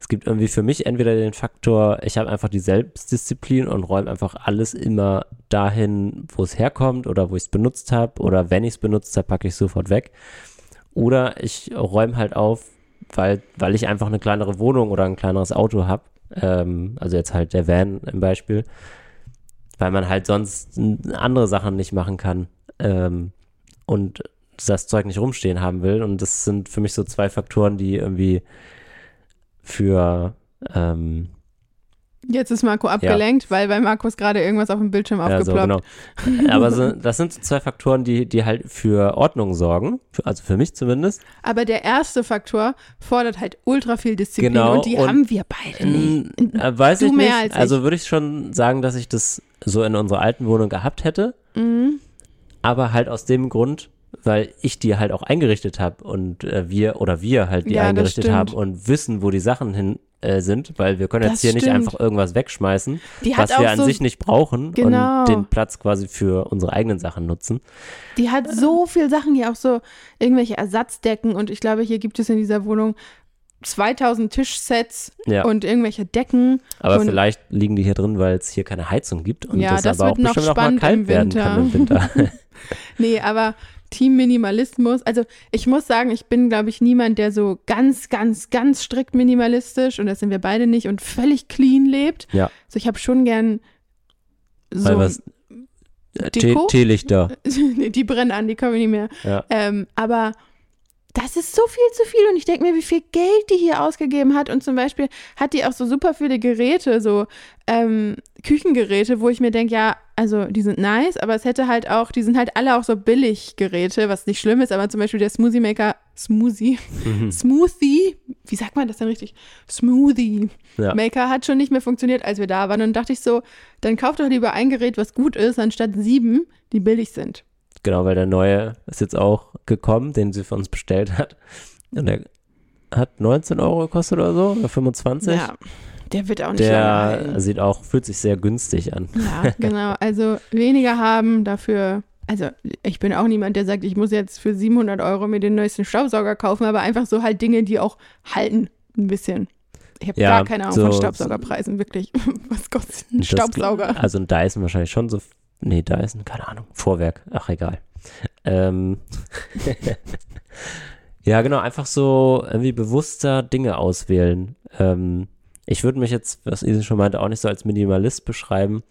Es gibt irgendwie für mich entweder den Faktor, ich habe einfach die Selbstdisziplin und räume einfach alles immer dahin, wo es herkommt oder wo ich es benutzt habe oder wenn ich es benutzt habe, packe ich es sofort weg. Oder ich räume halt auf, weil, weil ich einfach eine kleinere Wohnung oder ein kleineres Auto habe. Ähm, also jetzt halt der Van im Beispiel. Weil man halt sonst andere Sachen nicht machen kann. Ähm, und das Zeug nicht rumstehen haben will. Und das sind für mich so zwei Faktoren, die irgendwie für ähm, Jetzt ist Marco abgelenkt, weil bei Markus gerade irgendwas auf dem Bildschirm ja, so, aufgeploppt. genau. [LAUGHS] Aber so, das sind so zwei Faktoren, die, die halt für Ordnung sorgen. Also für mich zumindest. Aber der erste Faktor fordert halt ultra viel Disziplin Genau, und die und- haben wir beide nicht. Äh, weiß Du ich nicht. als ich. also würde ich schon sagen, dass ich das so in unserer alten Wohnung gehabt hätte. Mhm. Aber halt aus dem Grund, weil ich die halt auch eingerichtet habe und äh, wir oder wir halt die Ja, eingerichtet haben und wissen, wo die Sachen hin äh, sind, weil wir können Das jetzt hier nicht stimmt. einfach irgendwas wegschmeißen, was wir an so, sich nicht brauchen Genau. und den Platz quasi für unsere eigenen Sachen nutzen. die hat so viel Sachen hier, auch so irgendwelche Ersatzdecken und ich glaube, hier gibt es in dieser Wohnung 2000 Tischsets Ja, und irgendwelche Decken. aber vielleicht liegen die hier drin, weil es hier keine Heizung gibt und Ja, das, das aber auch bestimmt noch mal kalt werden kann im Winter. [LAUGHS] Nee, aber Team Minimalismus. Also ich muss sagen, ich bin, glaube ich, niemand, der so ganz, ganz, ganz strikt minimalistisch, und das sind wir beide nicht, und völlig clean lebt. Ja. So, ich habe schon gern so. was Deko? Teelichter. [LAUGHS] die brennen an, die kommen nicht mehr. Ja. Ähm, aber das ist so viel zu viel und ich denke mir, wie viel Geld die hier ausgegeben hat. Und zum Beispiel hat die auch so super viele Geräte, so ähm, Küchengeräte, wo ich mir denke, ja, also die sind nice, aber es hätte halt auch, die sind halt alle auch so billig Geräte, was nicht schlimm ist, aber zum Beispiel der Smoothie Maker, Smoothie, Mhm. Smoothie, wie sagt man das denn richtig? Smoothie Ja. Maker hat schon nicht mehr funktioniert, als wir da waren. Und dachte ich so, dann kauf doch lieber ein Gerät, was gut ist, anstatt sieben, die billig sind. Genau, weil der neue ist jetzt auch gekommen, den sie für uns bestellt hat. Und der hat 19 Euro gekostet oder so, oder 25. Ja, der wird auch nicht der sieht auch, fühlt sich sehr günstig an. Ja, genau. [LAUGHS] Also weniger haben, dafür also ich bin auch niemand, der sagt, ich muss jetzt für 700 Euro mir den neuesten Staubsauger kaufen, aber einfach so halt Dinge, die auch halten, ein bisschen. Ich habe Ja, gar keine Ahnung so- von Staubsaugerpreisen, wirklich. [LAUGHS] Was kostet ein Das- Staubsauger? Also ein Dyson wahrscheinlich schon so. Nee, Dyson, keine Ahnung. Vorwerk, ach egal. Ähm. [LAUGHS] ja, genau, einfach so irgendwie bewusster Dinge auswählen. Ähm, ich würde mich jetzt, was Isi schon meinte, auch nicht so als Minimalist beschreiben.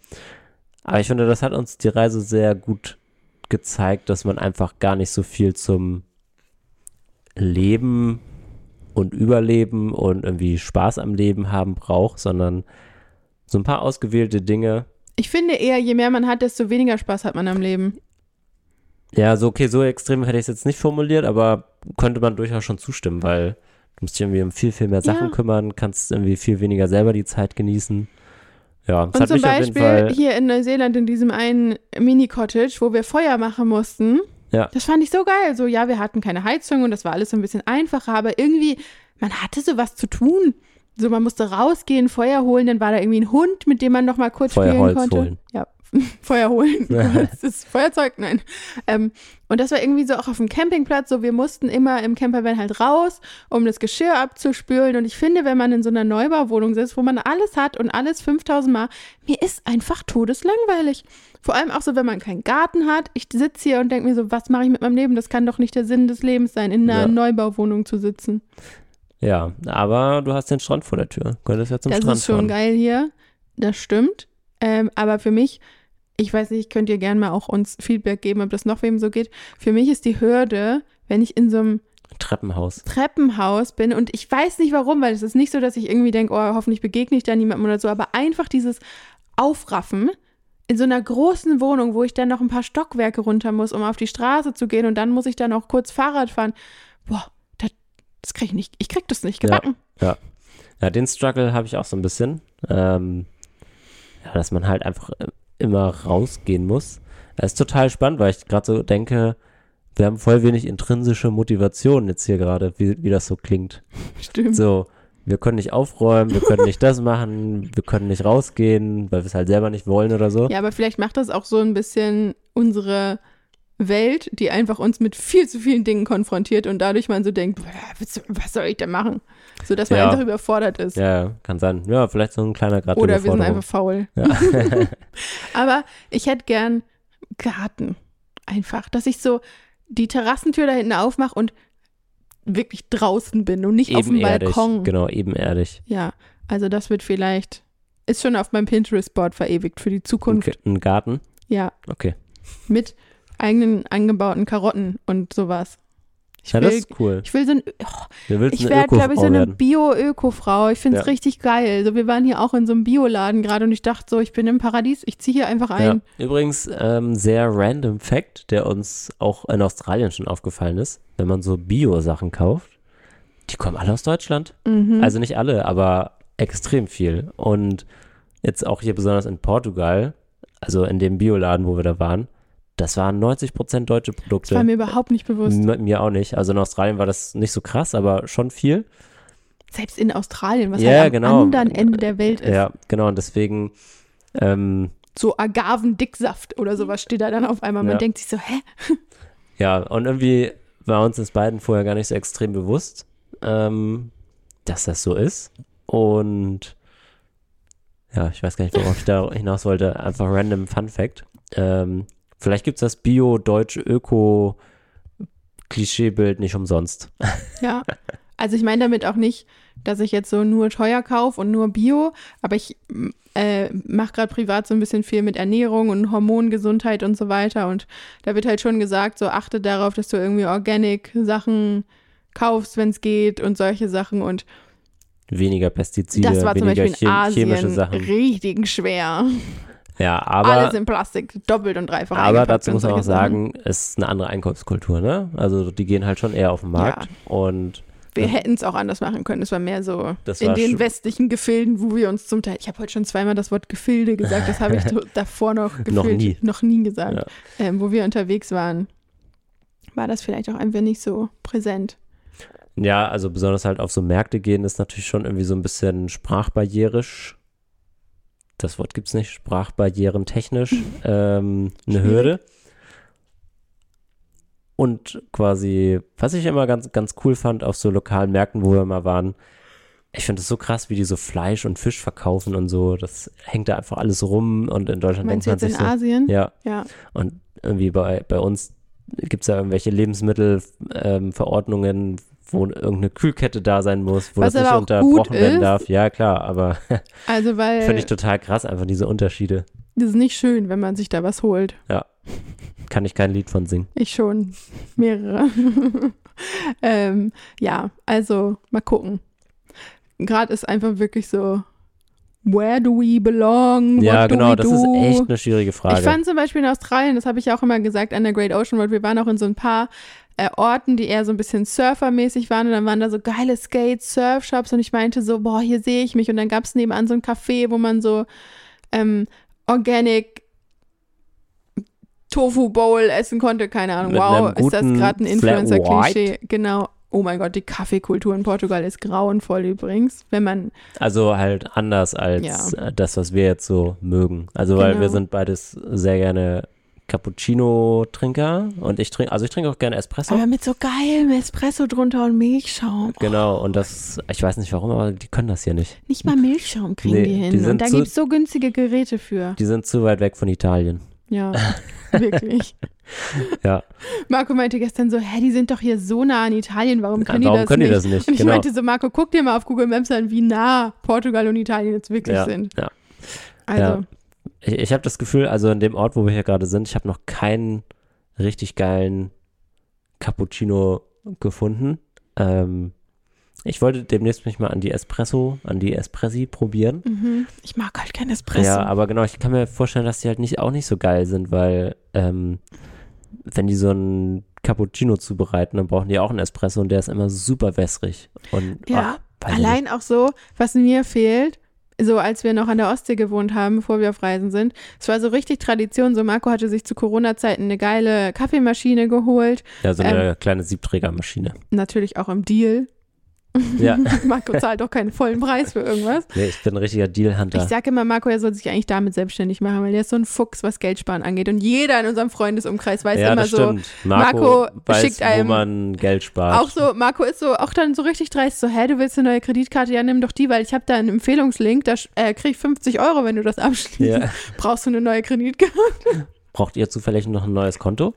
Aber ich finde, das hat uns die Reise sehr gut gezeigt, dass man einfach gar nicht so viel zum Leben und Überleben und irgendwie Spaß am Leben haben braucht, sondern so ein paar ausgewählte Dinge. Ich finde eher, je mehr man hat, desto weniger Spaß hat man am Leben. Ja, so okay, so extrem hätte ich es jetzt nicht formuliert, aber könnte man durchaus schon zustimmen, weil du musst dich irgendwie um viel, viel mehr Sachen Ja. kümmern, kannst irgendwie viel weniger selber die Zeit genießen. Ja, das Und hat zum mich auf jeden Beispiel Fall. hier in Neuseeland in diesem einen Mini-Cottage, wo wir Feuer machen mussten. Ja. Das fand ich so geil. So, ja, wir hatten keine Heizung und das war alles so ein bisschen einfacher, aber irgendwie, man hatte so was zu tun. So, man musste rausgehen, Feuer holen, dann war da irgendwie ein Hund, mit dem man noch mal kurz spielen Feuerholz konnte. holen. Ja, [LAUGHS] Feuer holen. [LAUGHS] das ist Feuerzeug, nein. Ähm, und das war irgendwie so auch auf dem Campingplatz, so wir mussten immer im Campervan halt raus, um das Geschirr abzuspülen. Und ich finde, wenn man in so einer Neubauwohnung sitzt, wo man alles hat und alles 5000 Mal, mir ist einfach todeslangweilig. Vor allem auch so, wenn man keinen Garten hat. Ich sitze hier und denke mir so, was mache ich mit meinem Leben? Das kann doch nicht der Sinn des Lebens sein, in einer Ja. Neubauwohnung zu sitzen. Ja, aber du hast den Strand vor der Tür. Könntest ja zum das Strand ist schon fahren. geil hier. Das stimmt. Ähm, aber für mich, ich weiß nicht, könnt ihr gerne mal auch uns Feedback geben, ob das noch wem so geht. Für mich ist die Hürde, wenn ich in so einem Treppenhaus. Treppenhaus bin und ich weiß nicht warum, weil es ist nicht so, dass ich irgendwie denke, oh, hoffentlich begegne ich da niemandem oder so, aber einfach dieses Aufraffen in so einer großen Wohnung, wo ich dann noch ein paar Stockwerke runter muss, um auf die Straße zu gehen und dann muss ich dann auch kurz Fahrrad fahren. Boah, das, das krieg ich nicht, ich krieg das nicht Ja. gebacken. Ja, den Struggle habe ich auch so ein bisschen. Ähm, ja, dass man halt einfach äh, immer rausgehen muss. Das ist total spannend, weil ich gerade so denke, wir haben voll wenig intrinsische Motivation jetzt hier gerade, wie, wie das so klingt. Stimmt. So, wir können nicht aufräumen, wir können nicht das machen, wir können nicht rausgehen, weil wir es halt selber nicht wollen oder so. Ja, aber vielleicht macht das auch so ein bisschen unsere Welt, die einfach uns mit viel zu vielen Dingen konfrontiert und dadurch man so denkt, was soll ich denn machen? So dass man Ja. einfach überfordert ist. Ja, kann sein. Ja, vielleicht so ein kleiner Grad Oder wir sind einfach faul. Ja. [LAUGHS] [LAUGHS] Aber ich hätte gern Garten. Einfach, dass ich so die Terrassentür da hinten aufmache und wirklich draußen bin und nicht auf dem ebenerdig. Balkon. Genau, ebenerdig. Ja, also das wird vielleicht, ist schon auf meinem Pinterest-Board verewigt für die Zukunft. Ein, ein Garten. Ja, Okay. mit eigenen angebauten Karotten und sowas. Ich Ja, will, das ist cool. ich will so ein, oh, ich werde, glaube ich, so eine. Bio-Öko-Frau. Ich finde es Ja. richtig geil. Also wir waren hier auch in so einem Bioladen gerade und ich dachte so, ich bin im Paradies, ich ziehe hier einfach Ja. ein. Übrigens, ähm, sehr random Fact, der uns auch in Australien schon aufgefallen ist, wenn man so Bio-Sachen kauft, die kommen alle aus Deutschland. Mhm. Also nicht alle, aber extrem viel. Und jetzt auch hier besonders in Portugal, also in dem Bioladen, wo wir da waren, das waren 90% deutsche das Produkte. war mir überhaupt nicht bewusst. M- mir auch nicht. Also in Australien war das nicht so krass, aber schon viel. Selbst in Australien, was Ja, halt am genau. anderen Ende der Welt ist. Ja, genau. Und deswegen, ähm, So Agavendicksaft oder sowas steht da dann auf einmal. Man Ja. denkt sich so, hä? ja, und irgendwie war uns das beiden vorher gar nicht so extrem bewusst, ähm, dass das so ist. Und ja, ich weiß gar nicht, worauf ich da hinaus wollte. Einfach random Fun Fact. Ähm, vielleicht gibt es das Bio-Deutsch-Öko-Klischeebild nicht umsonst. [LAUGHS] Ja. Also ich meine damit auch nicht, dass ich jetzt so nur teuer kaufe und nur Bio, aber ich äh, mache gerade privat so ein bisschen viel mit Ernährung und Hormongesundheit und so weiter. Und da wird halt schon gesagt, so achte darauf, dass du irgendwie Organic-Sachen kaufst, wenn es geht und solche Sachen. Und Weniger Pestizide, das war zum weniger Beispiel in chem- chemische Asien Sachen. richtig schwer. Ja, aber, Alles in Plastik, doppelt und dreifach aber dazu muss man auch sagen, es ist eine andere Einkaufskultur, ne? Also die gehen halt schon eher auf den Markt und Wir Ja. hätten es auch anders machen können. Es war mehr so Das in den westlichen Gefilden, wo wir uns zum Teil. Ich habe heute schon zweimal das Wort Gefilde gesagt. Das habe ich [LAUGHS] davor noch gefühlt, Noch nie. noch nie gesagt. Ja. Ähm, wo wir unterwegs waren, war das vielleicht auch einfach nicht so präsent. Ja, also besonders halt auf so Märkte gehen ist natürlich schon irgendwie so ein bisschen sprachbarrierisch. Das Wort gibt's nicht, sprachbarrierentechnisch ähm, eine. Hürde. und quasi, was ich immer ganz, ganz cool fand auf so lokalen Märkten, wo wir mal waren, ich finde es so krass, wie die so Fleisch und Fisch verkaufen und so. Das hängt da einfach alles rum und in Deutschland Meinst denkt man jetzt sich in so, Asien? ja, Ja. und irgendwie bei, bei uns gibt es ja irgendwelche Lebensmittelverordnungen, wo irgendeine Kühlkette da sein muss, wo Was das nicht unterbrochen werden darf. Ja, klar, aber [LAUGHS] Also, weil finde ich total krass, einfach diese Unterschiede. das ist nicht schön, wenn man sich da was holt. Kann ich kein Lied von singen. Ich schon. Mehrere. [LAUGHS] ähm, ja, also mal gucken. Gerade ist einfach wirklich so, where do we belong? What ja, do genau, we das do? ist echt eine schwierige Frage. Ich fand zum Beispiel in Australien, das habe ich auch immer gesagt, an der Great Ocean Road, wir waren auch in so ein paar äh, Orten, die eher so ein bisschen surfermäßig waren und dann waren da so geile Skates, Surfshops und ich meinte so, boah, hier sehe ich mich und dann gab es nebenan so ein Café, wo man so ähm, Organic Tofu Bowl essen konnte, keine Ahnung, Mit wow, ist das gerade ein Influencer-Klischee, genau. Oh mein Gott, die Kaffeekultur in Portugal ist grauenvoll übrigens, wenn man Also halt anders als Ja. äh, das, was wir jetzt so mögen. Also weil Genau. wir sind beides sehr gerne Cappuccino-Trinker und ich trinke, also ich trinke auch gerne Espresso. aber mit so geilem Espresso drunter und Milchschaum. Genau, und das, ich weiß nicht warum, aber die können das hier nicht. Nicht mal Milchschaum kriegen Nee, die hin. die und da gibt es so günstige Geräte für. Die sind zu weit weg von Italien. Ja, [LAUGHS] wirklich. [LAUGHS] Ja, Marco meinte gestern so, hä, die sind doch hier so nah an Italien, warum können warum die das können nicht? die das nicht? Und ich genau. meinte so, Marco, guck dir mal auf Google Maps an, wie nah Portugal und Italien jetzt wirklich ja, sind. ja. Also, Ja. Ich, ich habe das Gefühl, also in dem Ort, wo wir hier gerade sind, ich habe noch keinen richtig geilen Cappuccino gefunden. Ähm, ich wollte demnächst mich mal an die Espresso, an die Espressi probieren. mhm. ich mag halt kein Espresso. Ja, aber genau, ich kann mir vorstellen, dass die halt nicht auch nicht so geil sind, weil ähm, wenn die so einen Cappuccino zubereiten, dann brauchen die auch einen Espresso und der ist immer super wässrig. Und Ja, weiß ich nicht. Allein auch so, was mir fehlt, so als wir noch an der Ostsee gewohnt haben, bevor wir auf Reisen sind, es war so richtig Tradition, so Marco hatte sich zu Corona-Zeiten eine geile Kaffeemaschine geholt, ja, so eine ähm, kleine Siebträgermaschine. natürlich auch im Deal. Ja, [LAUGHS] Marco zahlt doch keinen vollen Preis für irgendwas. nee, ich bin ein richtiger Deal-Hunter. Ich sage immer, Marco, er soll sich eigentlich damit selbstständig machen, weil er ist so ein Fuchs, was Geldsparen angeht. Und jeder in unserem Freundesumkreis weiß ja, immer so, stimmt. Marco, Marco weiß, schickt wo einem man Geld spart. auch so, Marco ist so, auch dann so richtig dreist, so, hä, du willst eine neue Kreditkarte? Ja, nimm doch die, weil ich habe da einen Empfehlungslink, da äh, krieg ich 50 Euro, wenn du das abschließt. ja. Brauchst du eine neue Kreditkarte? [LAUGHS] Braucht ihr zufällig noch ein neues Konto?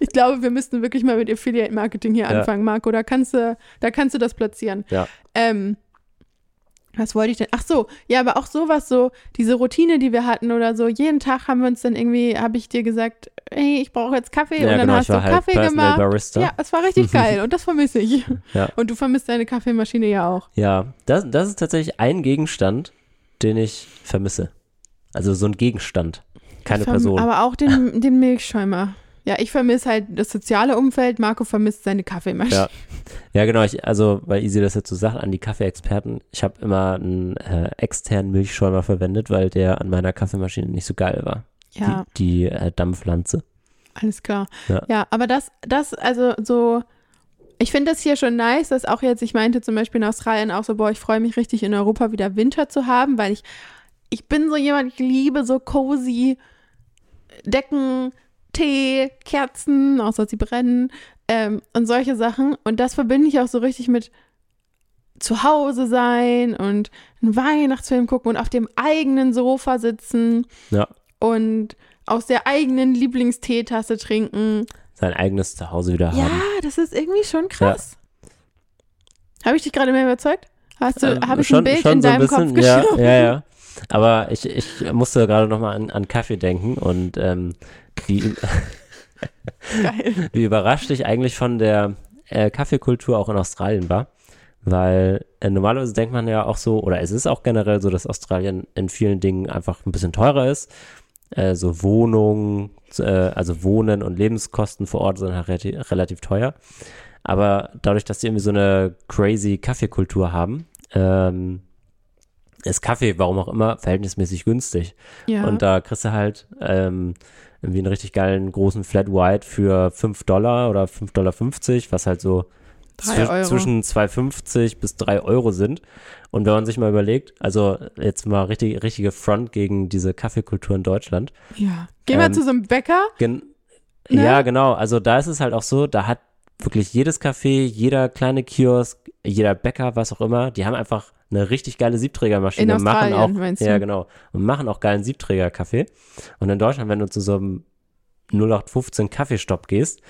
Ich glaube, wir müssten wirklich mal mit Affiliate-Marketing hier Ja. anfangen, Marco. Da kannst du, da kannst du das platzieren. Ja. Ähm, was wollte ich denn? Ach so, ja, aber auch sowas, so diese Routine, die wir hatten oder so. Jeden Tag haben wir uns dann irgendwie, habe ich dir gesagt, hey, ich brauche jetzt Kaffee ja, und dann genau, hast du halt Kaffee gemacht. Barista. Ja, es war richtig [LAUGHS] geil und das vermisse ich. Ja. Und du vermisst deine Kaffeemaschine ja auch. Ja, das, das ist tatsächlich ein Gegenstand, den ich vermisse. Also so ein Gegenstand, keine Person. Aber auch den, [LAUGHS] den Milchschäumer. Ja, ich vermisse halt das soziale Umfeld, Marco vermisst seine Kaffeemaschine. Ja. Ja, genau. Ich, also, weil Easy das jetzt so sagt, an die Kaffeeexperten, ich habe immer einen äh, externen Milchschäumer verwendet, weil der an meiner Kaffeemaschine nicht so geil war. Ja. Die, die äh, Dampflanze. Alles klar. Ja. Ja, aber das, das, also so, ich finde das hier schon nice, dass auch jetzt, ich meinte zum Beispiel in Australien auch so, boah, ich freue mich richtig in Europa wieder Winter zu haben, weil ich, ich bin so jemand, ich liebe so cozy Decken, Tee, Kerzen, außer sie brennen ähm, und solche Sachen. Und das verbinde ich auch so richtig mit zu Hause sein und einen Weihnachtsfilm gucken und auf dem eigenen Sofa sitzen Ja. und aus der eigenen Lieblingsteetasse trinken. Sein eigenes Zuhause wieder Ja, haben. das ist irgendwie schon krass. Habe ich dich gerade mehr überzeugt? Hast du, Ähm, habe ich schon, ein Bild in so ein deinem bisschen, Kopf [LAUGHS] ja, ja, ja. Aber ich, ich musste gerade nochmal an, an Kaffee denken und ähm, wie, [LAUGHS] wie überrascht ich eigentlich von der äh, Kaffeekultur auch in Australien war. Weil äh, normalerweise denkt man ja auch so, oder es ist auch generell so, dass Australien in vielen Dingen einfach ein bisschen teurer ist. Äh, so Wohnungen, äh, also Wohnen und Lebenskosten vor Ort sind halt relativ, relativ teuer. Aber dadurch, dass die irgendwie so eine crazy Kaffeekultur haben, ähm, ist Kaffee, warum auch immer, verhältnismäßig günstig. Ja. Und da kriegst du halt ähm, irgendwie einen richtig geilen großen Flat White für 5 Dollar oder 5,50 Dollar, was halt so Euro. zwischen 2,50 bis 3 Euro sind. Und wenn man sich mal überlegt, also jetzt mal richtig, richtige Front gegen diese Kaffeekultur in Deutschland. ja. Geh mal ähm, zu so einem Bäcker Gen Ne? Ja, genau. Also da ist es halt auch so, da hat wirklich jedes Café, jeder kleine Kiosk, jeder Bäcker, was auch immer, die haben einfach eine richtig geile Siebträgermaschine. In machen auch, meinst du? Ja, genau. Und machen auch geilen Siebträger-Kaffee. Und in Deutschland, wenn du zu so einem 0815 Kaffeestopp gehst,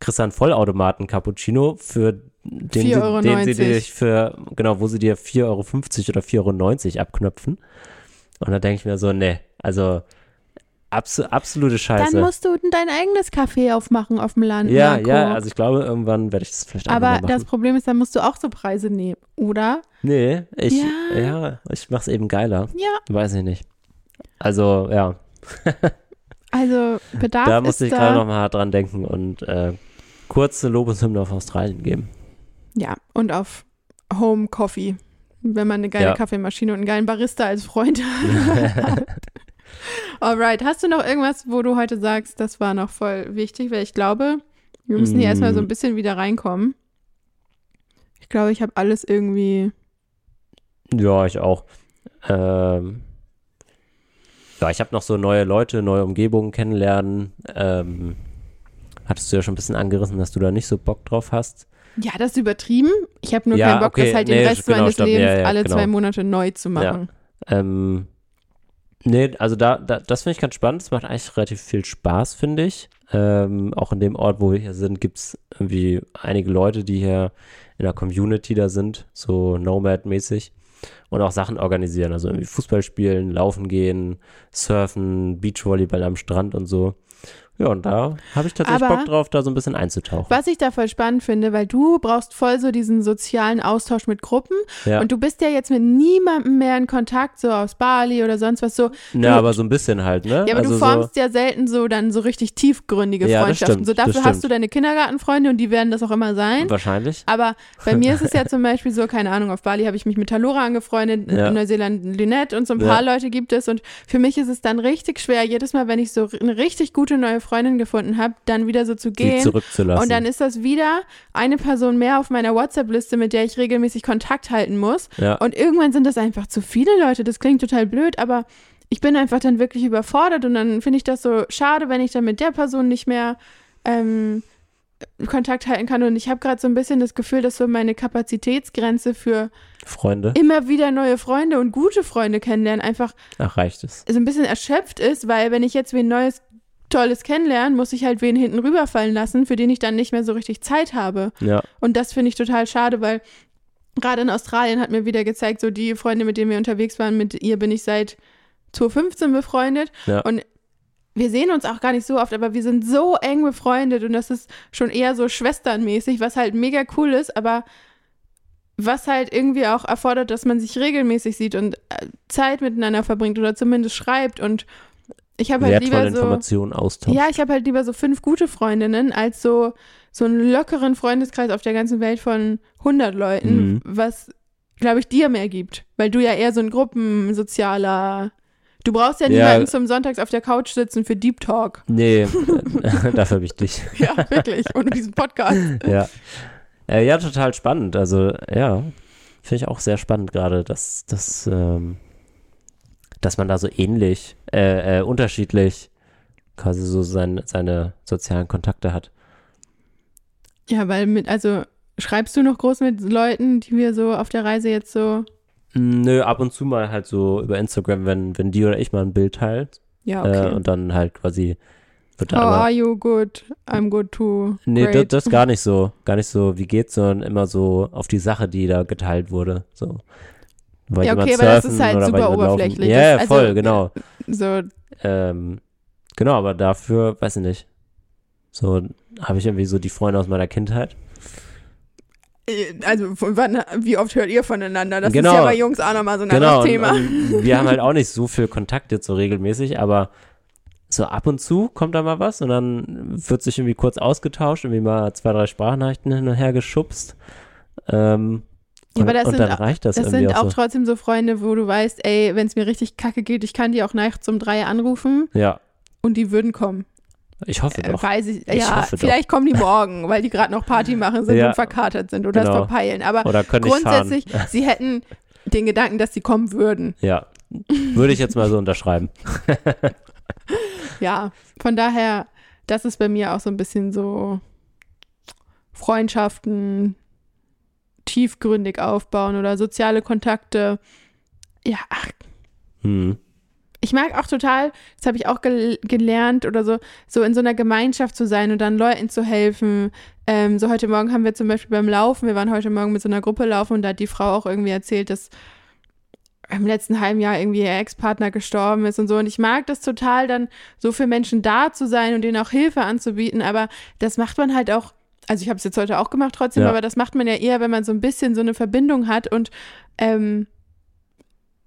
kriegst du einen Vollautomaten Cappuccino für den, sie, 4,90 den sie dir für, genau, wo sie dir 4,50 Euro oder 4,90 Euro abknöpfen. Und da denke ich mir so, nee, also abso absolute Scheiße. Dann musst du dein eigenes Café aufmachen auf dem Land. ja, Marco. ja, also ich glaube, irgendwann werde ich das vielleicht Aber machen. das Problem ist, dann musst du auch so Preise nehmen, oder? nee, ich, Ja. ja, ich mach's eben geiler. Ja, Weiß ich nicht. Also, ja, [LAUGHS] also Bedarf da musste ich gerade noch mal dran denken und äh, kurze Lobeshymne auf Australien geben. Ja, und auf Home Coffee. Wenn man eine geile Ja. Kaffeemaschine und einen geilen Barista als Freund [LAUGHS] hat. [LAUGHS] Alright, hast du noch irgendwas, wo du heute sagst, das war noch voll wichtig? Weil ich glaube, wir müssen hier Mm. erstmal so ein bisschen wieder reinkommen. Ich glaube, ich habe alles irgendwie. Ja, ich auch. Ähm, ja, ich habe noch so neue Leute, neue Umgebungen kennenlernen. Ähm, hattest du ja schon ein bisschen angerissen, dass du da nicht so Bock drauf hast. Ja, das ist übertrieben. Ich habe nur Ja, keinen Bock, okay, das halt nee, den Rest genau, meines stimmt, Lebens ja, ja, alle genau. zwei Monate neu zu machen. Ähm, nee, also da, da das finde ich ganz spannend. Es macht eigentlich relativ viel Spaß, finde ich. Ähm, auch in dem Ort, wo wir hier sind, gibt es irgendwie einige Leute, die hier in der Community da sind, so Nomad-mäßig. Und auch Sachen organisieren, also irgendwie Fußball spielen, laufen gehen, surfen, Beachvolleyball am Strand und so. Ja, und da habe ich tatsächlich Aber- Bock drauf, da so ein bisschen einzutauchen. Was ich da voll spannend finde, weil du brauchst voll so diesen sozialen Austausch mit Gruppen Ja, und du bist ja jetzt mit niemandem mehr in Kontakt, so aus Bali oder sonst was so. ja aber so ein bisschen halt, ne? Ja, aber also du formst ja selten so dann so richtig tiefgründige Ja, Freundschaften. stimmt, so dafür hast du deine Kindergartenfreunde und die werden das auch immer so sein. wahrscheinlich. Aber bei mir ist es ja [LAUGHS] zum Beispiel so, keine Ahnung, auf Bali habe ich mich mit Talora angefreundet, Ja. in Neuseeland Lynette und so ein paar Leute gibt es. Und für mich ist es dann richtig schwer, jedes Mal, wenn ich so eine richtig gute neue Freundin gefunden habe, dann wieder so zu gehen. zurückzulassen. Und dann ist das wieder eine Person mehr auf meiner WhatsApp-Liste, mit der ich regelmäßig Kontakt halten muss. ja. Und irgendwann sind das einfach zu viele Leute. Das klingt total blöd, aber ich bin einfach dann wirklich überfordert und dann finde ich das so schade, wenn ich dann mit der Person nicht mehr ähm, Kontakt halten kann. Und ich habe gerade so ein bisschen das Gefühl, dass so meine Kapazitätsgrenze für Freunde, immer wieder neue Freunde und gute Freunde kennenlernen einfach erreicht es. so ein bisschen erschöpft ist, weil wenn ich jetzt wen Neues, Tolles kennenlerne, muss ich halt wen hinten rüberfallen lassen, für den ich dann nicht mehr so richtig Zeit habe. Ja, Und das finde ich total schade, weil gerade in Australien hat mir wieder gezeigt, so die Freunde, mit denen wir unterwegs waren, mit ihr bin ich seit 2015 befreundet. Ja. Und wir sehen uns auch gar nicht so oft, aber wir sind so eng befreundet und das ist schon eher so schwesternmäßig, was halt mega cool ist, aber was halt irgendwie auch erfordert, dass man sich regelmäßig sieht und äh, Zeit miteinander verbringt oder zumindest schreibt und ich habe halt lieber so austauschen. ja, ich habe halt lieber so fünf gute Freundinnen als so, so einen lockeren Freundeskreis auf der ganzen Welt von 100 Leuten, Mhm. was, glaube ich, dir mehr gibt. Weil du ja eher so ein gruppensozialer. Du brauchst ja Ja. niemanden zum Sonntags auf der Couch sitzen für Deep Talk. Nee, [LAUGHS] [LAUGHS] dafür habe ich dich. Ja, wirklich. Und diesen Podcast. [LAUGHS] Ja. Äh, ja, total spannend. Also, ja, finde ich auch sehr spannend gerade, dass, dass, ähm, dass man da so ähnlich, äh, äh, unterschiedlich quasi so sein, seine sozialen Kontakte hat. Ja, weil mit, also schreibst du noch groß mit Leuten, die wir so auf der Reise jetzt so. Nö, ab und zu mal halt so über Instagram, wenn, wenn die oder ich mal ein Bild teilt Ja, okay. äh, und dann halt quasi wird How immer are you? Good. I'm good too. Nee, das, das [LAUGHS] gar nicht so. Gar nicht so, wie geht's, sondern immer so auf die Sache, die da geteilt wurde. So. War Ja, okay, aber das ist halt super oberflächlich. Ja, ja, Das- voll, also, genau. So, Ähm, genau, aber dafür, weiß ich nicht. So habe ich irgendwie so die Freunde aus meiner Kindheit. Äh, Also, von wann, wie oft hört ihr voneinander? Das Genau. ist ja bei Jungs auch nochmal so ein genau, anderes und, Thema. und wir haben halt auch nicht so viel Kontakt jetzt so regelmäßig, aber so ab und zu kommt da mal was und dann wird sich irgendwie kurz ausgetauscht, irgendwie mal zwei, drei Sprachnachrichten hin und her geschubst. Ähm, Ja, aber und, das und sind dann auch- reicht das, Das sind auch so. trotzdem so Freunde, wo du weißt, ey, wenn es mir richtig kacke geht, ich kann die auch nachts um drei anrufen Ja, und die würden kommen. ich hoffe Äh, doch. weiß ich, Ich ja, hoffe doch. vielleicht kommen die morgen, weil die gerade noch Party [LAUGHS] machen sind Ja. und verkatert sind oder es Genau. verpeilen. Aber grundsätzlich, [LAUGHS] sie hätten den Gedanken, dass sie kommen würden. Ja, würde ich jetzt mal so unterschreiben. [LAUGHS] Ja, von daher, das ist bei mir auch so ein bisschen so Freundschaften tiefgründig aufbauen oder soziale Kontakte. Ja, ach, Hm. ich mag auch total, das habe ich auch gel gelernt oder so, so in so einer Gemeinschaft zu sein und dann Leuten zu helfen. Ähm, so heute Morgen haben wir zum Beispiel beim Laufen, wir waren heute Morgen mit so einer Gruppe laufen und da hat die Frau auch irgendwie erzählt, dass im letzten halben Jahr irgendwie ihr Ex-Partner gestorben ist und so. Und ich mag das total, dann so für Menschen da zu sein und denen auch Hilfe anzubieten. Aber das macht man halt auch, also ich habe es jetzt heute auch gemacht trotzdem, Ja. aber das macht man ja eher, wenn man so ein bisschen so eine Verbindung hat und ähm,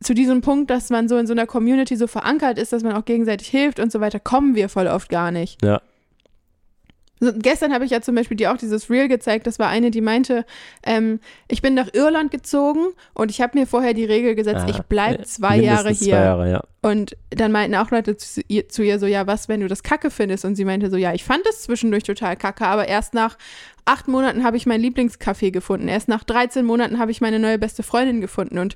zu diesem Punkt, dass man so in so einer Community so verankert ist, dass man auch gegenseitig hilft und so weiter, kommen wir voll oft gar nicht. Ja. So, gestern habe ich ja zum Beispiel dir auch dieses Reel gezeigt. Das war eine, die meinte, ähm, ich bin nach Irland gezogen und ich habe mir vorher die Regel gesetzt, Ah, ich bleibe zwei Jahre hier. Zwei Jahre, ja. Und dann meinten auch Leute zu ihr, zu ihr so, ja, was, wenn du das kacke findest? Und sie meinte so, ja, ich fand es zwischendurch total kacke, aber erst nach acht Monaten habe ich mein Lieblingscafé gefunden. Erst nach 13 Monaten habe ich meine neue beste Freundin gefunden. Und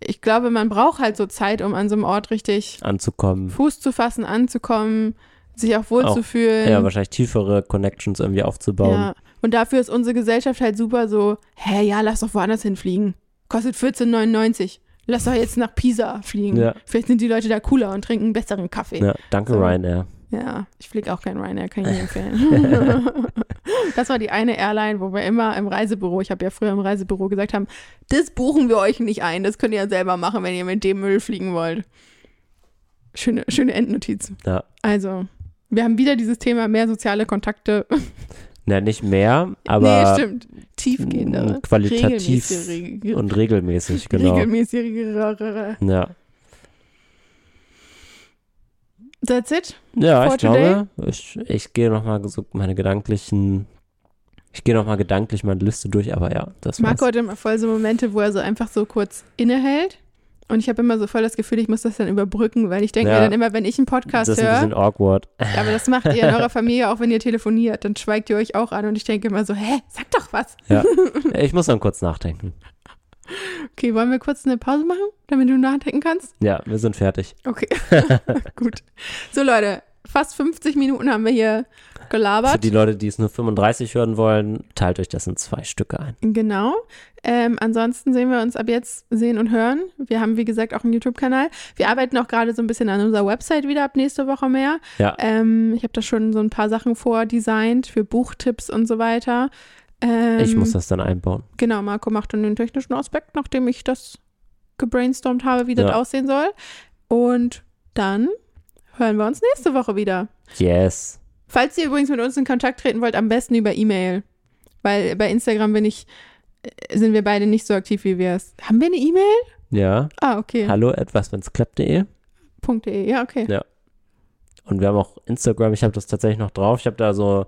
ich glaube, man braucht halt so Zeit, um an so einem Ort richtig Anzukommen. Fuß zu fassen, anzukommen, sich auch wohlzufühlen. Ja, wahrscheinlich tiefere Connections irgendwie aufzubauen. Ja. Und dafür ist unsere Gesellschaft halt super so, hä, ja, lass doch woanders hinfliegen. Kostet 14,99. Lass doch jetzt nach Pisa fliegen. Ja. Vielleicht sind die Leute da cooler und trinken besseren Kaffee. Ja, danke So. Ryanair. Ja, ich fliege auch kein Ryanair, kann ich nicht empfehlen. [LAUGHS] [LAUGHS] das war die eine Airline, wo wir immer im Reisebüro, ich habe ja früher im Reisebüro gesagt haben, das buchen wir euch nicht ein, das könnt ihr ja selber machen, wenn ihr mit dem Müll fliegen wollt. Schöne, schöne Endnotiz. Ja. Also, wir haben wieder dieses Thema mehr soziale Kontakte. [LAUGHS] Na, nicht mehr, aber nee, stimmt. Tiefgehendere. qualitativ Regelmäßigere. und regelmäßig, genau. Regelmäßigere. Ja, That's it. ja ich glaube, ich, ich gehe nochmal so meine gedanklichen, ich gehe nochmal gedanklich meine Liste durch, aber ja, das war's. Marco hat immer voll so Momente, wo er so einfach so kurz innehält. Und ich habe immer so voll das Gefühl, ich muss das dann überbrücken, weil ich denke Ja. mir dann immer, wenn ich einen Podcast das ist ein höre, bisschen awkward. aber das macht ihr in eurer Familie auch, wenn ihr telefoniert, dann schweigt ihr euch auch an und ich denke immer so, hä, sag doch was. [LAUGHS] Ich muss dann kurz nachdenken. Okay, wollen wir kurz eine Pause machen, damit du nachdenken kannst? Ja, wir sind fertig. Okay, [LAUGHS] [LAUGHS] gut. So Leute, fast 50 Minuten haben wir hier Für gelabert. die Leute, die es nur 35 hören wollen, teilt euch das in zwei Stücke ein. Genau. Ähm, ansonsten sehen wir uns ab jetzt sehen und hören. Wir haben, wie gesagt, auch einen YouTube-Kanal. Wir arbeiten auch gerade so ein bisschen an unserer Website wieder ab nächste Woche mehr. Ja. Ähm, ich habe da schon so ein paar Sachen vordesignt für Buchtipps und so weiter. Ähm, Ich muss das dann einbauen. Genau, Marco macht dann den technischen Aspekt, nachdem ich das gebrainstormt habe, wie das Ja. aussehen soll. Und dann hören wir uns nächste Woche wieder. Yes. Falls ihr übrigens mit uns in Kontakt treten wollt, am besten über E-Mail. Weil bei Instagram bin ich, äh, sind wir beide nicht so aktiv, wie wir es. Haben wir eine E-Mail? Ja. Ah, okay. Hallo, etwas, wenn's klappt.de. .de, ja, okay. Ja. Und wir haben auch Instagram, ich habe das tatsächlich noch drauf. Ich habe da so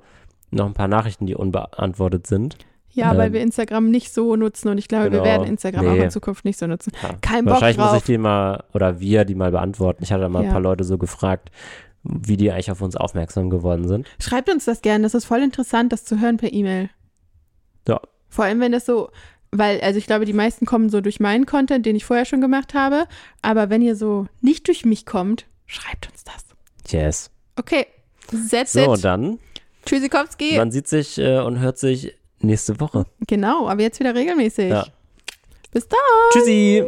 noch ein paar Nachrichten, die unbeantwortet sind. Ja, weil Ähm, wir Instagram nicht so nutzen und ich glaube, wir genau. werden Instagram auch Nee. in Zukunft nicht so nutzen. Ja. Kein Bock Wahrscheinlich muss drauf. ich die mal, oder wir die mal beantworten. Ich hatte da mal Ja. ein paar Leute so gefragt, wie die eigentlich auf uns aufmerksam geworden sind. Schreibt uns das gerne, das ist voll interessant, das zu hören per E-Mail. Ja. Vor allem, wenn das so, weil, also ich glaube, die meisten kommen so durch meinen Content, den ich vorher schon gemacht habe. Aber wenn ihr so nicht durch mich kommt, schreibt uns das. Yes. Okay, that's So, it. dann, Tschüssikowski. man sieht sich äh, und hört sich nächste Woche. Genau, aber jetzt wieder regelmäßig. Ja. Bis dann. Tschüssi!